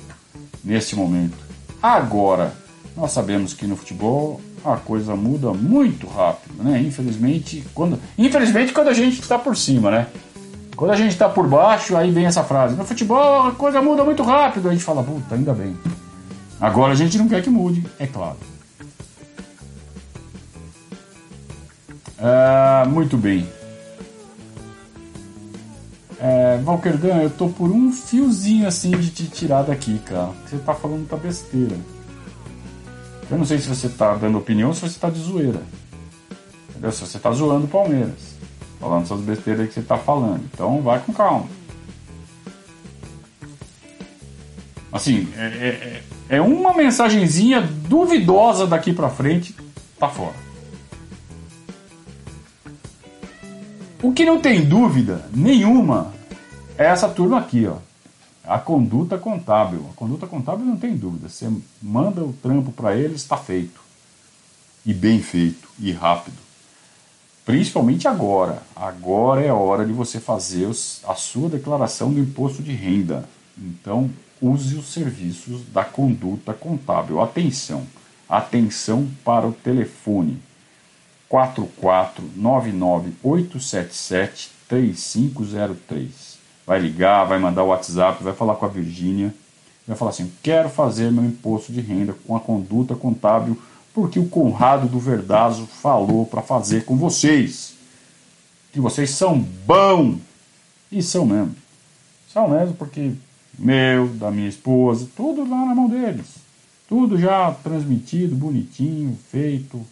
nesse momento. Agora, nós sabemos que no futebol a coisa muda muito rápido, né? Infelizmente, quando, infelizmente quando a gente está por cima, né? Quando a gente está por baixo, aí vem essa frase: no futebol a coisa muda muito rápido. A gente fala, puta, ainda bem. Agora a gente não quer que mude, é claro. Ah, muito bem. É, Valkerdan, eu tô por um fiozinho assim de te tirar daqui, cara. Você tá falando muita besteira. Eu não sei se você tá dando opinião ou se você tá de zoeira. Entendeu? Se você tá zoando o Palmeiras. Falando essas besteiras que você tá falando. Então vai com calma. Assim, é, é, é, é uma mensagenzinha duvidosa daqui pra frente, tá fora. O que não tem dúvida nenhuma é essa turma aqui, ó. A conduta contábil. A conduta contábil não tem dúvida. Você manda o trampo para eles, está feito. E bem feito, e rápido. Principalmente agora. Agora é a hora de você fazer os, a sua declaração do imposto de renda. Então, use os serviços da conduta contábil. Atenção, atenção para o telefone 44998773503. Vai ligar, vai mandar o WhatsApp, vai falar com a Virgínia, vai falar assim: quero fazer meu imposto de renda com a conduta contábil porque o Conrado do Verdazo falou para fazer com vocês. Que vocês são bom e são mesmo. São mesmo porque meu, da minha esposa, tudo lá na mão deles. Tudo já transmitido, bonitinho, feito.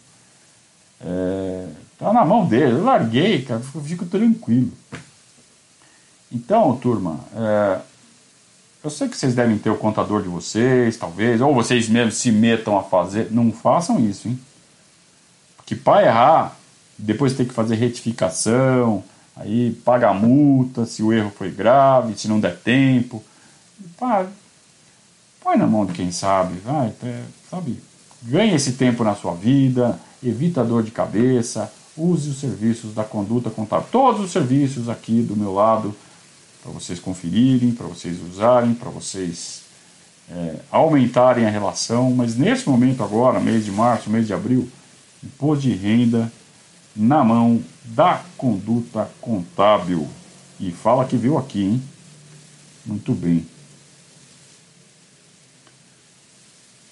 É, tá na mão deles. Eu larguei, cara, fico tranquilo. Então, turma, é, eu sei que vocês devem ter o contador de vocês, talvez, ou vocês mesmos se metam a fazer. Não façam isso, hein? Porque para errar, depois tem que fazer retificação, aí paga a multa se o erro foi grave, se não der tempo. Pá, põe na mão de quem sabe, vai, é, sabe? Ganhe esse tempo na sua vida, evita dor de cabeça, use os serviços da conduta contábil. Todos os serviços aqui do meu lado, para vocês conferirem, para vocês usarem, para vocês é, aumentarem a relação. Mas nesse momento agora, mês de março, mês de abril, imposto de renda na mão da conduta contábil. E fala que viu aqui, hein? Muito bem.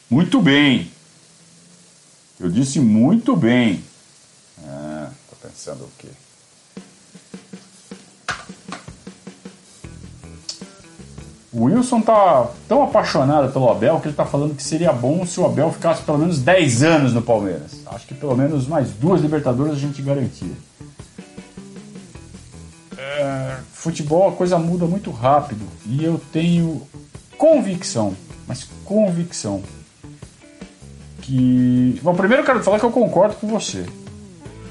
Muito bem. Eu disse muito bem. Ah, tá pensando o quê? O Wilson tá tão apaixonado pelo Abel que ele tá falando que seria bom se o Abel ficasse pelo menos 10 anos no Palmeiras. Acho que pelo menos mais duas Libertadores a gente garantia. É, futebol a coisa muda muito rápido e eu tenho convicção, mas convicção que. Bom, primeiro eu quero falar que eu concordo com você.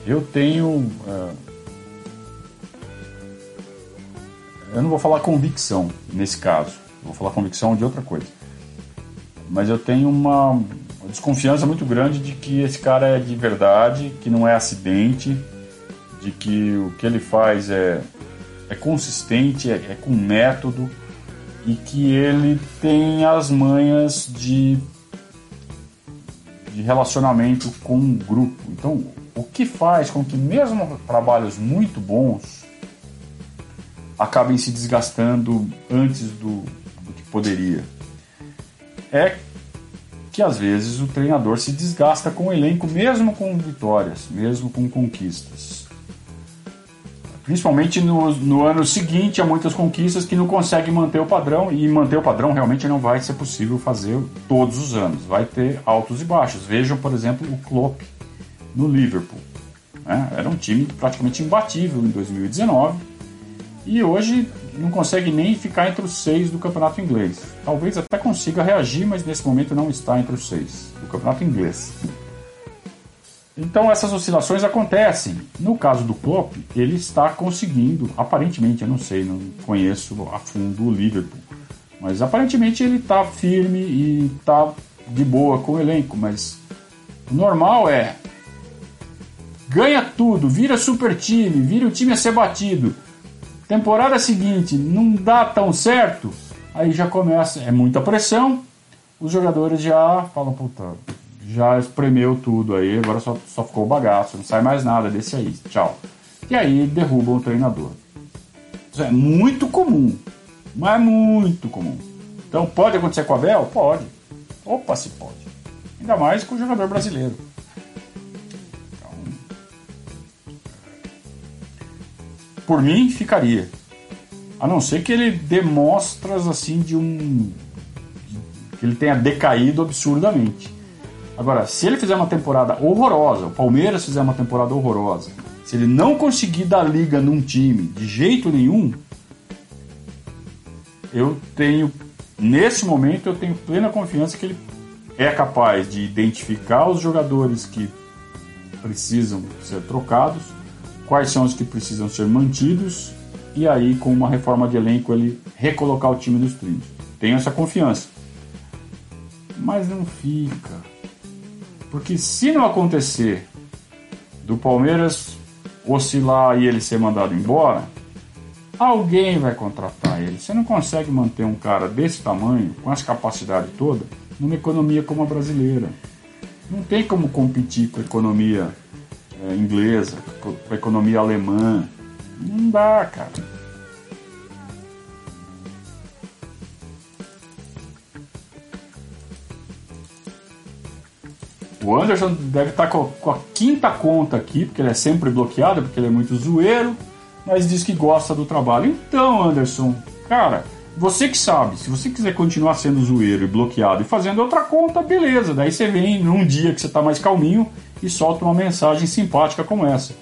Eu tenho. É, eu não vou falar convicção nesse caso, vou falar convicção de outra coisa. Mas eu tenho uma desconfiança muito grande de que esse cara é de verdade, que não é acidente, de que o que ele faz é, é consistente, é, é com método e que ele tem as manhas de, de relacionamento com um grupo. Então, o que faz com que mesmo trabalhos muito bons acabem se desgastando antes do, do que poderia. É que às vezes o treinador se desgasta com o elenco, mesmo com vitórias, mesmo com conquistas. Principalmente no, no ano seguinte, há muitas conquistas que não conseguem manter o padrão, e manter o padrão realmente não vai ser possível fazer todos os anos. Vai ter altos e baixos. Vejam, por exemplo, o Klopp no Liverpool. Né? Era um time praticamente imbatível em 2019 e hoje não consegue nem ficar entre os seis do campeonato inglês. Talvez até consiga reagir, mas nesse momento não está entre os seis do campeonato inglês. Então essas oscilações acontecem. No caso do Klopp, ele está conseguindo, aparentemente, eu não sei, não conheço a fundo o Liverpool, mas aparentemente ele está firme e está de boa com o elenco, mas o normal é ganha tudo, vira super time, vira o time a ser batido Temporada seguinte não dá tão certo, aí já começa, é muita pressão, os jogadores já falam, puta, já espremeu tudo aí, agora só, só ficou o bagaço, não sai mais nada desse aí, tchau. E aí derrubam o treinador. Isso é muito comum, mas muito comum. Então pode acontecer com o Abel? Pode. Opa, se pode. Ainda mais com o jogador brasileiro. Por mim, ficaria. A não ser que ele dê mostras assim de um. que ele tenha decaído absurdamente. Agora, se ele fizer uma temporada horrorosa, o Palmeiras fizer uma temporada horrorosa, se ele não conseguir dar liga num time de jeito nenhum, eu tenho, nesse momento, eu tenho plena confiança que ele é capaz de identificar os jogadores que precisam ser trocados, quais são os que precisam ser mantidos e aí com uma reforma de elenco ele recolocar o time nos trilhos. Tenho essa confiança. Mas não fica. Porque se não acontecer do Palmeiras oscilar e ele ser mandado embora, alguém vai contratar ele. Você não consegue manter um cara desse tamanho, com essa capacidade toda, numa economia como a brasileira. Não tem como competir com a economia inglesa, com a economia alemã, não dá, cara. O Anderson deve estar com a quinta conta aqui, porque ele é sempre bloqueado, porque ele é muito zoeiro, mas diz que gosta do trabalho. Então, Anderson, cara, você que sabe, se você quiser continuar sendo zoeiro e bloqueado e fazendo outra conta, beleza. Daí você vem num dia que você está mais calminho e solta uma mensagem simpática como essa.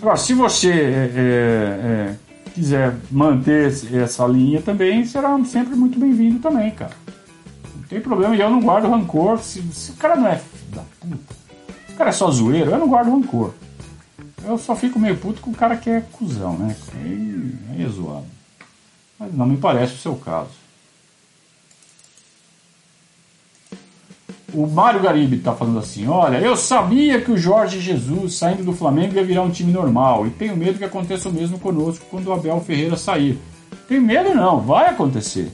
Agora, se você é, é, é, quiser manter essa linha também, será sempre muito bem-vindo também, cara. Não tem problema, eu não guardo rancor. Se, se o cara não é da puta, se o cara é só zoeiro, eu não guardo rancor. Eu só fico meio puto com o cara que é cuzão, né? Aí é zoado. Mas não me parece o seu caso. O Mário Garibe está falando assim: Olha, eu sabia que o Jorge Jesus saindo do Flamengo ia virar um time normal e tenho medo que aconteça o mesmo conosco quando o Abel Ferreira sair. Tem medo não, vai acontecer.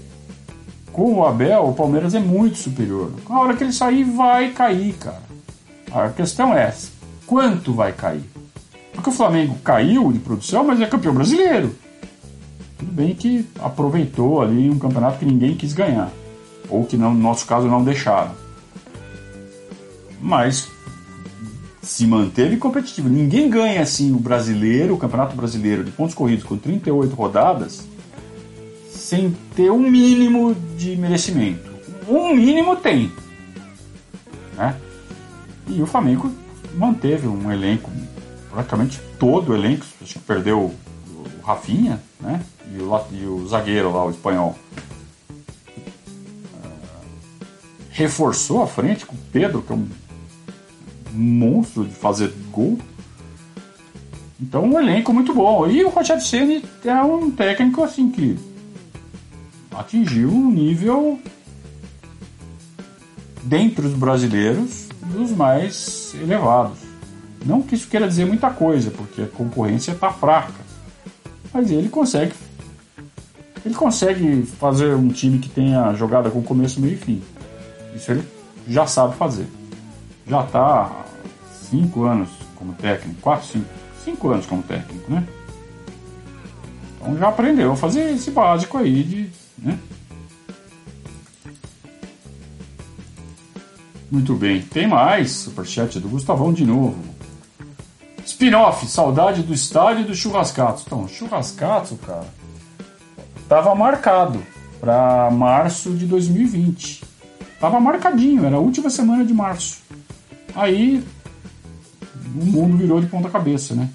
Com o Abel, o Palmeiras é muito superior. A hora que ele sair, vai cair, cara. A questão é: quanto vai cair? Porque o Flamengo caiu de produção, mas é campeão brasileiro. Tudo bem que aproveitou ali um campeonato que ninguém quis ganhar. Ou que no nosso caso não deixaram mas se manteve competitivo. Ninguém ganha assim o brasileiro, o Campeonato Brasileiro de pontos corridos com 38 rodadas sem ter um mínimo de merecimento. Um mínimo tem. Né? E o Flamengo manteve um elenco, praticamente todo o elenco, acho que perdeu Rafinha né? e, o, e o zagueiro lá, o espanhol. Uh, reforçou a frente com o Pedro, que é um monstro de fazer gol. Então um elenco muito bom. E o Rogério Ceni é um técnico assim que atingiu um nível dentre os brasileiros dos mais elevados. Não que isso queira dizer muita coisa, porque a concorrência está fraca. Mas ele consegue ele consegue fazer um time que tenha jogada com começo, meio e fim. Isso ele já sabe fazer já está há cinco anos como técnico, quatro, cinco, cinco anos como técnico, né? Então já aprendeu a fazer esse básico aí de. Né? Muito bem, tem mais superchat do Gustavão de novo. Spin-off, saudade do estádio do churrascato. Então, churrascato, cara, tava marcado para março de 2020. Tava marcadinho, era a última semana de março. Aí o mundo virou de ponta cabeça, né?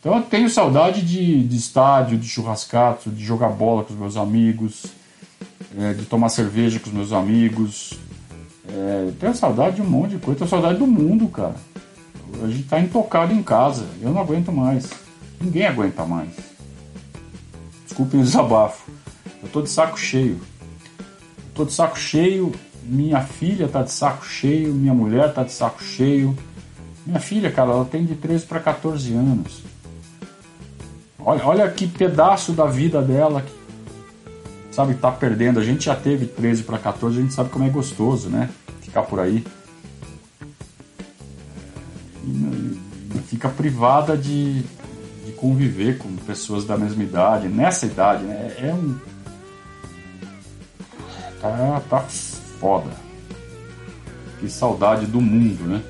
Então eu tenho saudade de, de estádio, de churrascato, de jogar bola com os meus amigos, é, de tomar cerveja com os meus amigos. É, tenho saudade de um monte de coisa, tenho saudade do mundo, cara. A gente tá intocado em casa, eu não aguento mais. Ninguém aguenta mais. Desculpem o desabafo. Eu tô de saco cheio. Eu tô de saco cheio minha filha tá de saco cheio, minha mulher tá de saco cheio. Minha filha, cara, ela tem de 13 para 14 anos. Olha, olha que pedaço da vida dela que, sabe, tá perdendo. A gente já teve 13 para 14, a gente sabe como é gostoso, né? Ficar por aí. E, fica privada de, de conviver com pessoas da mesma idade, nessa idade, né? É um. Tá, tá foda. Que saudade do mundo, né?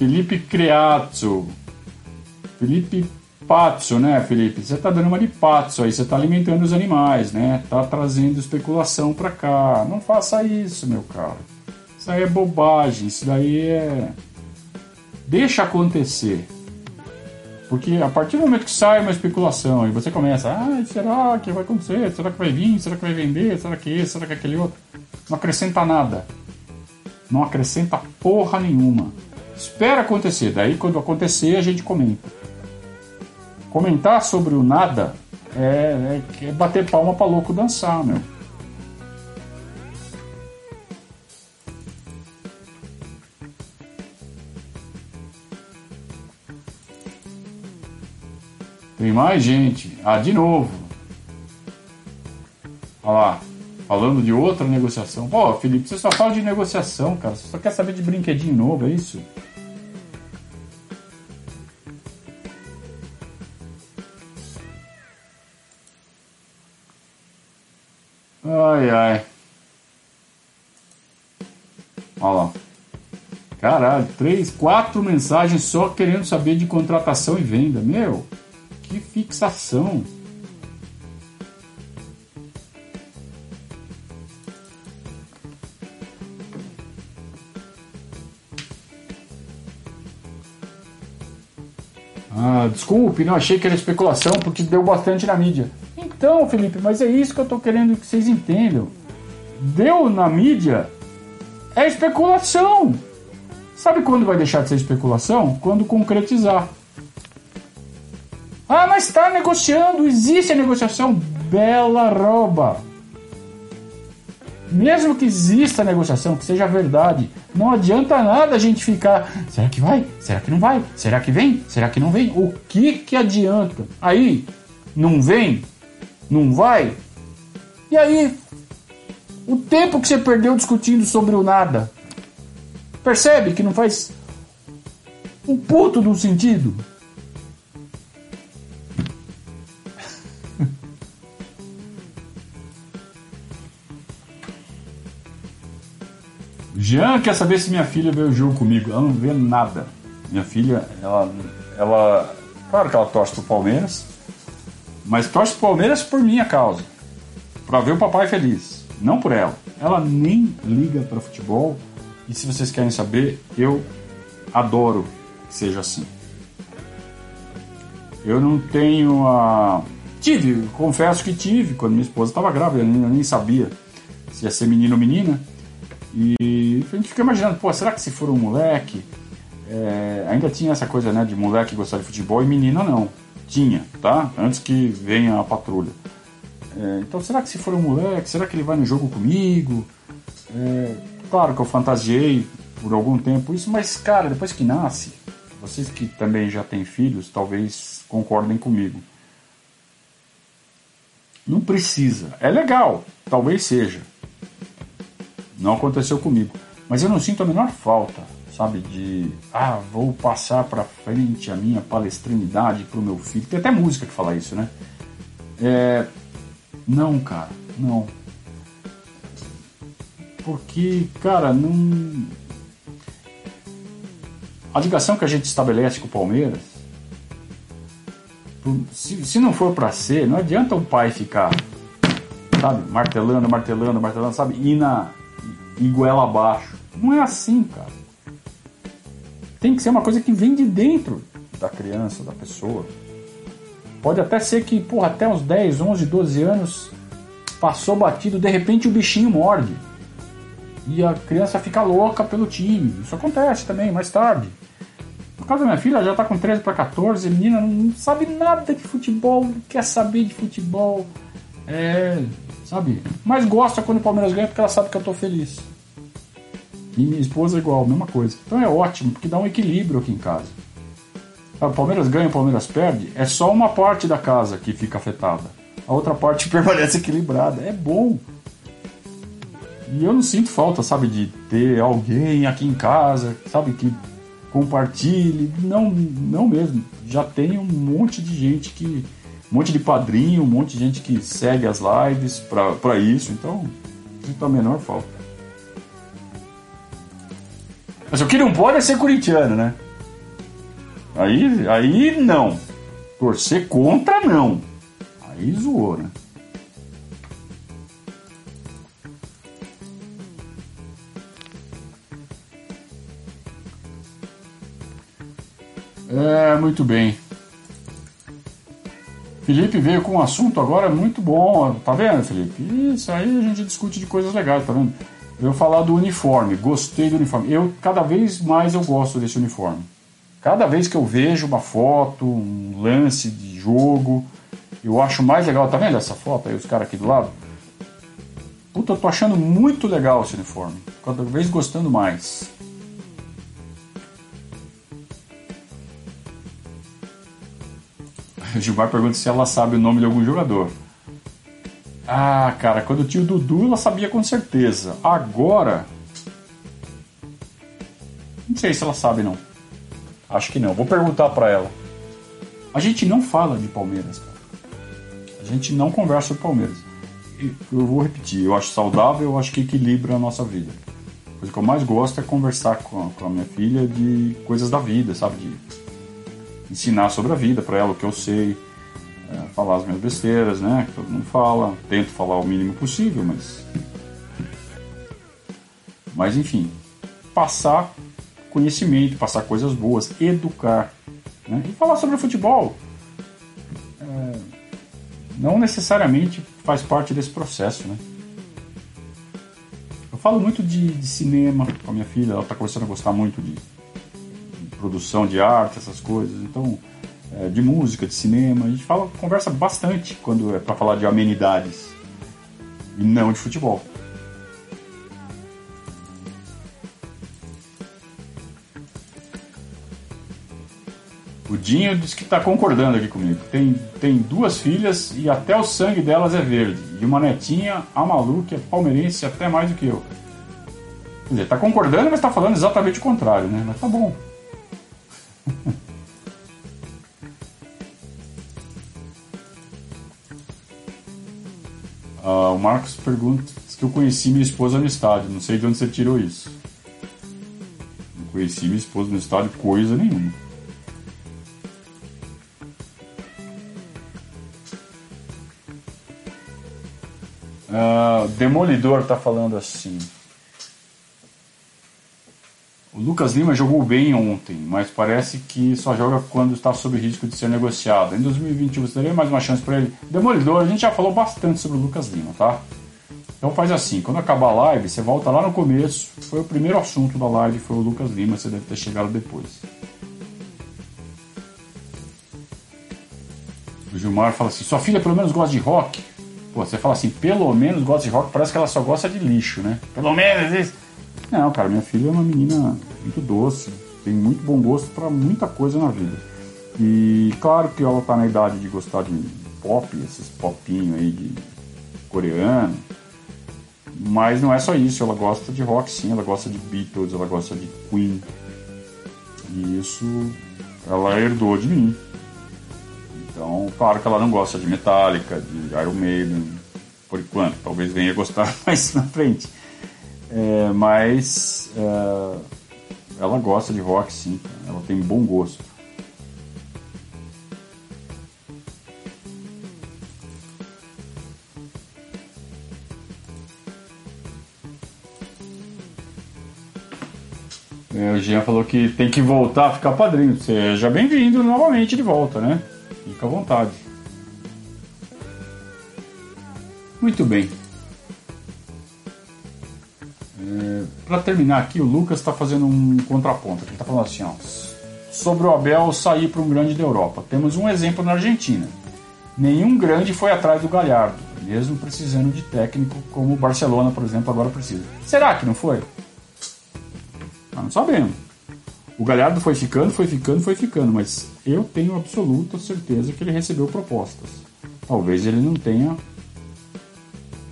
Felipe Creazzo. Felipe Pazzo, né, Felipe? Você tá dando uma de Pazzo aí, você tá alimentando os animais, né? Tá trazendo especulação pra cá. Não faça isso, meu caro. Isso aí é bobagem, isso daí é. Deixa acontecer. Porque a partir do momento que sai uma especulação e você começa, ah, será que vai acontecer? Será que vai vir? Será que vai vender? Será que esse? Será que aquele outro? Não acrescenta nada. Não acrescenta porra nenhuma. Espera acontecer, daí quando acontecer a gente comenta. Comentar sobre o nada é, é, é bater palma pra louco dançar, meu. Tem mais gente. Ah, de novo. Olha lá. Falando de outra negociação. Pô, Felipe, você só fala de negociação, cara. Você só quer saber de brinquedinho novo, é isso? Ai, ai. Olha lá. Caralho, três, quatro mensagens só querendo saber de contratação e venda. Meu, que fixação. Ah, desculpe, não achei que era especulação porque deu bastante na mídia. Então, Felipe, mas é isso que eu estou querendo que vocês entendam. Deu na mídia é especulação. Sabe quando vai deixar de ser especulação? Quando concretizar. Ah, mas está negociando, existe a negociação. Bela rouba. Mesmo que exista a negociação, que seja verdade, não adianta nada a gente ficar. Será que vai? Será que não vai? Será que vem? Será que não vem? O que que adianta? Aí, não vem? Não vai? E aí, o tempo que você perdeu discutindo sobre o nada, percebe que não faz um puto do sentido? Jean quer saber se minha filha vê o jogo comigo. Ela não vê nada. Minha filha, ela, ela claro que ela torce pro Palmeiras, mas torce pro Palmeiras por minha causa. Pra ver o papai feliz. Não por ela. Ela nem liga para futebol. E se vocês querem saber, eu adoro que seja assim. Eu não tenho a. Tive, confesso que tive, quando minha esposa estava grávida, eu nem, sabia se ia ser menino ou menina. E a gente fica imaginando, pô, será que se for um moleque. É, ainda tinha essa coisa né, de moleque gostar de futebol e menina não. Tinha, tá? Antes que venha a patrulha. É, então, será que se for um moleque, será que ele vai no jogo comigo? É, claro que eu fantasiei por algum tempo isso, mas, cara, depois que nasce, vocês que também já têm filhos, talvez concordem comigo. Não precisa. É legal, talvez seja. Não aconteceu comigo. Mas eu não sinto a menor falta sabe? De, ah, vou passar para frente a minha palestrinidade pro meu filho. Tem até música que fala isso, né? É, não, cara, não. Porque, cara, não. A ligação que a gente estabelece com o Palmeiras, se, se não for para ser, não adianta o pai ficar, sabe, martelando, martelando, martelando, sabe, e na e goela abaixo. Não é assim, cara tem que ser uma coisa que vem de dentro da criança, da pessoa. Pode até ser que, porra, até uns 10, 11, 12 anos passou batido, de repente o bichinho morde. E a criança fica louca pelo time. Isso acontece também mais tarde. No caso da minha filha, já tá com 13 para 14, a menina não sabe nada de futebol, não quer saber de futebol. É, sabe? Mas gosta quando o Palmeiras ganha porque ela sabe que eu tô feliz. E minha esposa é igual, mesma coisa. Então é ótimo, porque dá um equilíbrio aqui em casa. O Palmeiras ganha, o Palmeiras perde, é só uma parte da casa que fica afetada. A outra parte permanece equilibrada. É bom. E eu não sinto falta, sabe, de ter alguém aqui em casa, sabe, que compartilhe. Não, não mesmo. Já tem um monte de gente que. Um monte de padrinho, um monte de gente que segue as lives para isso. Então, sinto a menor falta. Mas o que não pode é ser corintiano, né? Aí, aí não. Torcer contra, não. Aí zoou, né? É, muito bem. Felipe veio com um assunto agora muito bom, tá vendo, Felipe? Isso aí a gente discute de coisas legais, tá vendo? Eu falar do uniforme, gostei do uniforme. Eu cada vez mais eu gosto desse uniforme. Cada vez que eu vejo uma foto, um lance de jogo, eu acho mais legal. Tá vendo essa foto aí, os caras aqui do lado? Puta, eu tô achando muito legal esse uniforme. Cada vez gostando mais. O Gilmar pergunta se ela sabe o nome de algum jogador. Ah, cara, quando tinha o Dudu, ela sabia com certeza. Agora. Não sei se ela sabe, não. Acho que não. Vou perguntar para ela. A gente não fala de Palmeiras, cara. A gente não conversa sobre Palmeiras. Eu vou repetir. Eu acho saudável, eu acho que equilibra a nossa vida. A coisa que eu mais gosto é conversar com a, com a minha filha de coisas da vida, sabe? De ensinar sobre a vida para ela o que eu sei, é, falar as minhas besteiras, né? Que todo mundo fala. Tento falar o mínimo possível, mas. Mas enfim, passar conhecimento, passar coisas boas, educar. Né? E falar sobre futebol. É, não necessariamente faz parte desse processo, né? Eu falo muito de, de cinema com a minha filha, ela está começando a gostar muito de, produção de arte, essas coisas. Então, é, de música, de cinema, a gente fala, conversa bastante quando é para falar de amenidades e não de futebol. O Dinho disse que está concordando aqui comigo. Tem, tem duas filhas e até o sangue delas é verde. E uma netinha, a Malu, que é palmeirense até mais do que eu. Quer dizer, está concordando, mas está falando exatamente o contrário, né? Mas tá bom. ah, o Marcos pergunta se eu conheci minha esposa no estádio. Não sei de onde você tirou isso. Não conheci minha esposa no estádio coisa nenhuma. Uh, Demolidor tá falando assim. O Lucas Lima jogou bem ontem, mas parece que só joga quando está sob risco de ser negociado. Em 2021 você teria mais uma chance para ele? Demolidor, a gente já falou bastante sobre o Lucas Lima, tá? Então faz assim, quando acabar a live, você volta lá no começo. Foi o primeiro assunto da live, foi o Lucas Lima, você deve ter chegado depois. O Gilmar fala assim, sua filha pelo menos gosta de rock? Pô, você fala assim, pelo menos gosta de rock, parece que ela só gosta de lixo, né? Pelo menos isso. Não, cara, minha filha é uma menina muito doce, tem muito bom gosto para muita coisa na vida. E claro que ela tá na idade de gostar de pop, esses popinhos aí de coreano. Mas não é só isso, ela gosta de rock sim, ela gosta de Beatles, ela gosta de Queen. E isso ela herdou de mim. Então, claro que ela não gosta de Metallica, de Iron Maiden, por enquanto. Talvez venha gostar mais na frente. É, mas é, ela gosta de rock, sim. Ela tem bom gosto. É, o Jean falou que tem que voltar a ficar padrinho. Seja bem-vindo novamente de volta, né? Fica à vontade. Muito bem. Para terminar aqui, o Lucas está fazendo um contraponto. Ele está falando assim, ó, sobre o Abel sair para um grande da Europa. Temos um exemplo na Argentina. Nenhum grande foi atrás do Galhardo, mesmo precisando de técnico como o Barcelona, por exemplo, agora precisa. Será que não foi? Ah, não sabemos. O Galhardo foi ficando, foi ficando, foi ficando, mas eu tenho absoluta certeza que ele recebeu propostas. Talvez ele não tenha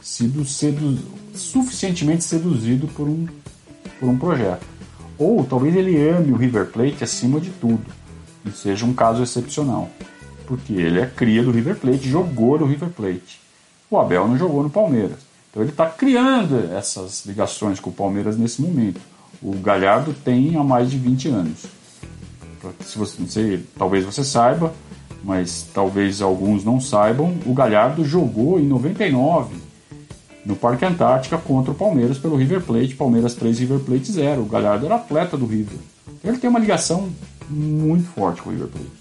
sido sedu suficientemente seduzido por um, por um projeto. Ou talvez ele ame o River Plate acima de tudo, e seja um caso excepcional, porque ele é cria do River Plate, jogou no River Plate. O Abel não jogou no Palmeiras. Então ele está criando essas ligações com o Palmeiras nesse momento. O Galhardo tem há mais de 20 anos. Se você, sei, talvez você saiba, mas talvez alguns não saibam, o Galhardo jogou em 99 no Parque Antártica contra o Palmeiras pelo River Plate, Palmeiras 3, River Plate 0. O Galhardo era atleta do River. Ele tem uma ligação muito forte com o River Plate.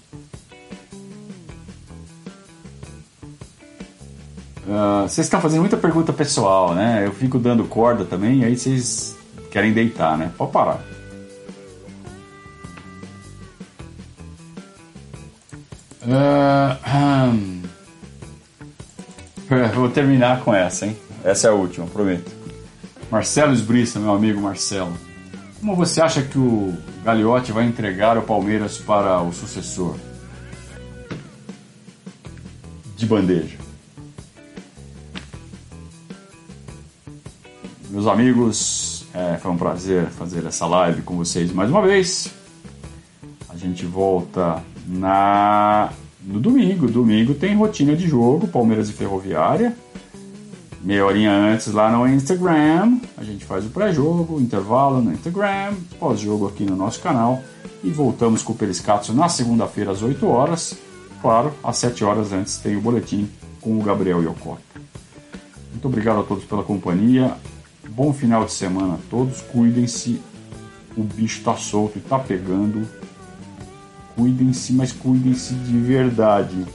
Uh, vocês estão fazendo muita pergunta pessoal, né? Eu fico dando corda também, aí vocês querem deitar, né? Pode parar. Uh, hum. Vou terminar com essa, hein? Essa é a última, prometo. Marcelo Esbriça, meu amigo Marcelo. Como você acha que o Gagliotti vai entregar o Palmeiras para o sucessor? De bandeja. Meus amigos, é, foi um prazer fazer essa live com vocês mais uma vez. A gente volta na no domingo. Domingo tem rotina de jogo, Palmeiras e Ferroviária. Meia horinha antes lá no Instagram, a gente faz o pré-jogo, intervalo no Instagram, pós-jogo aqui no nosso canal e voltamos com o Periscatso na segunda-feira às 8 horas. Claro, às 7 horas antes tem o boletim com o Gabriel Yokota. Muito obrigado a todos pela companhia. Bom final de semana a todos. Cuidem-se. O bicho tá solto e tá pegando cuidem-se, mas cuidem-se de verdade,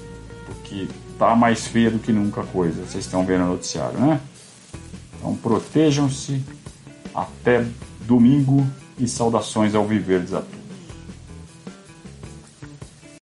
porque tá mais feia do que nunca a coisa. Vocês estão vendo no noticiário, né? Então protejam-se. Até domingo e saudações ao Viverdes a todos.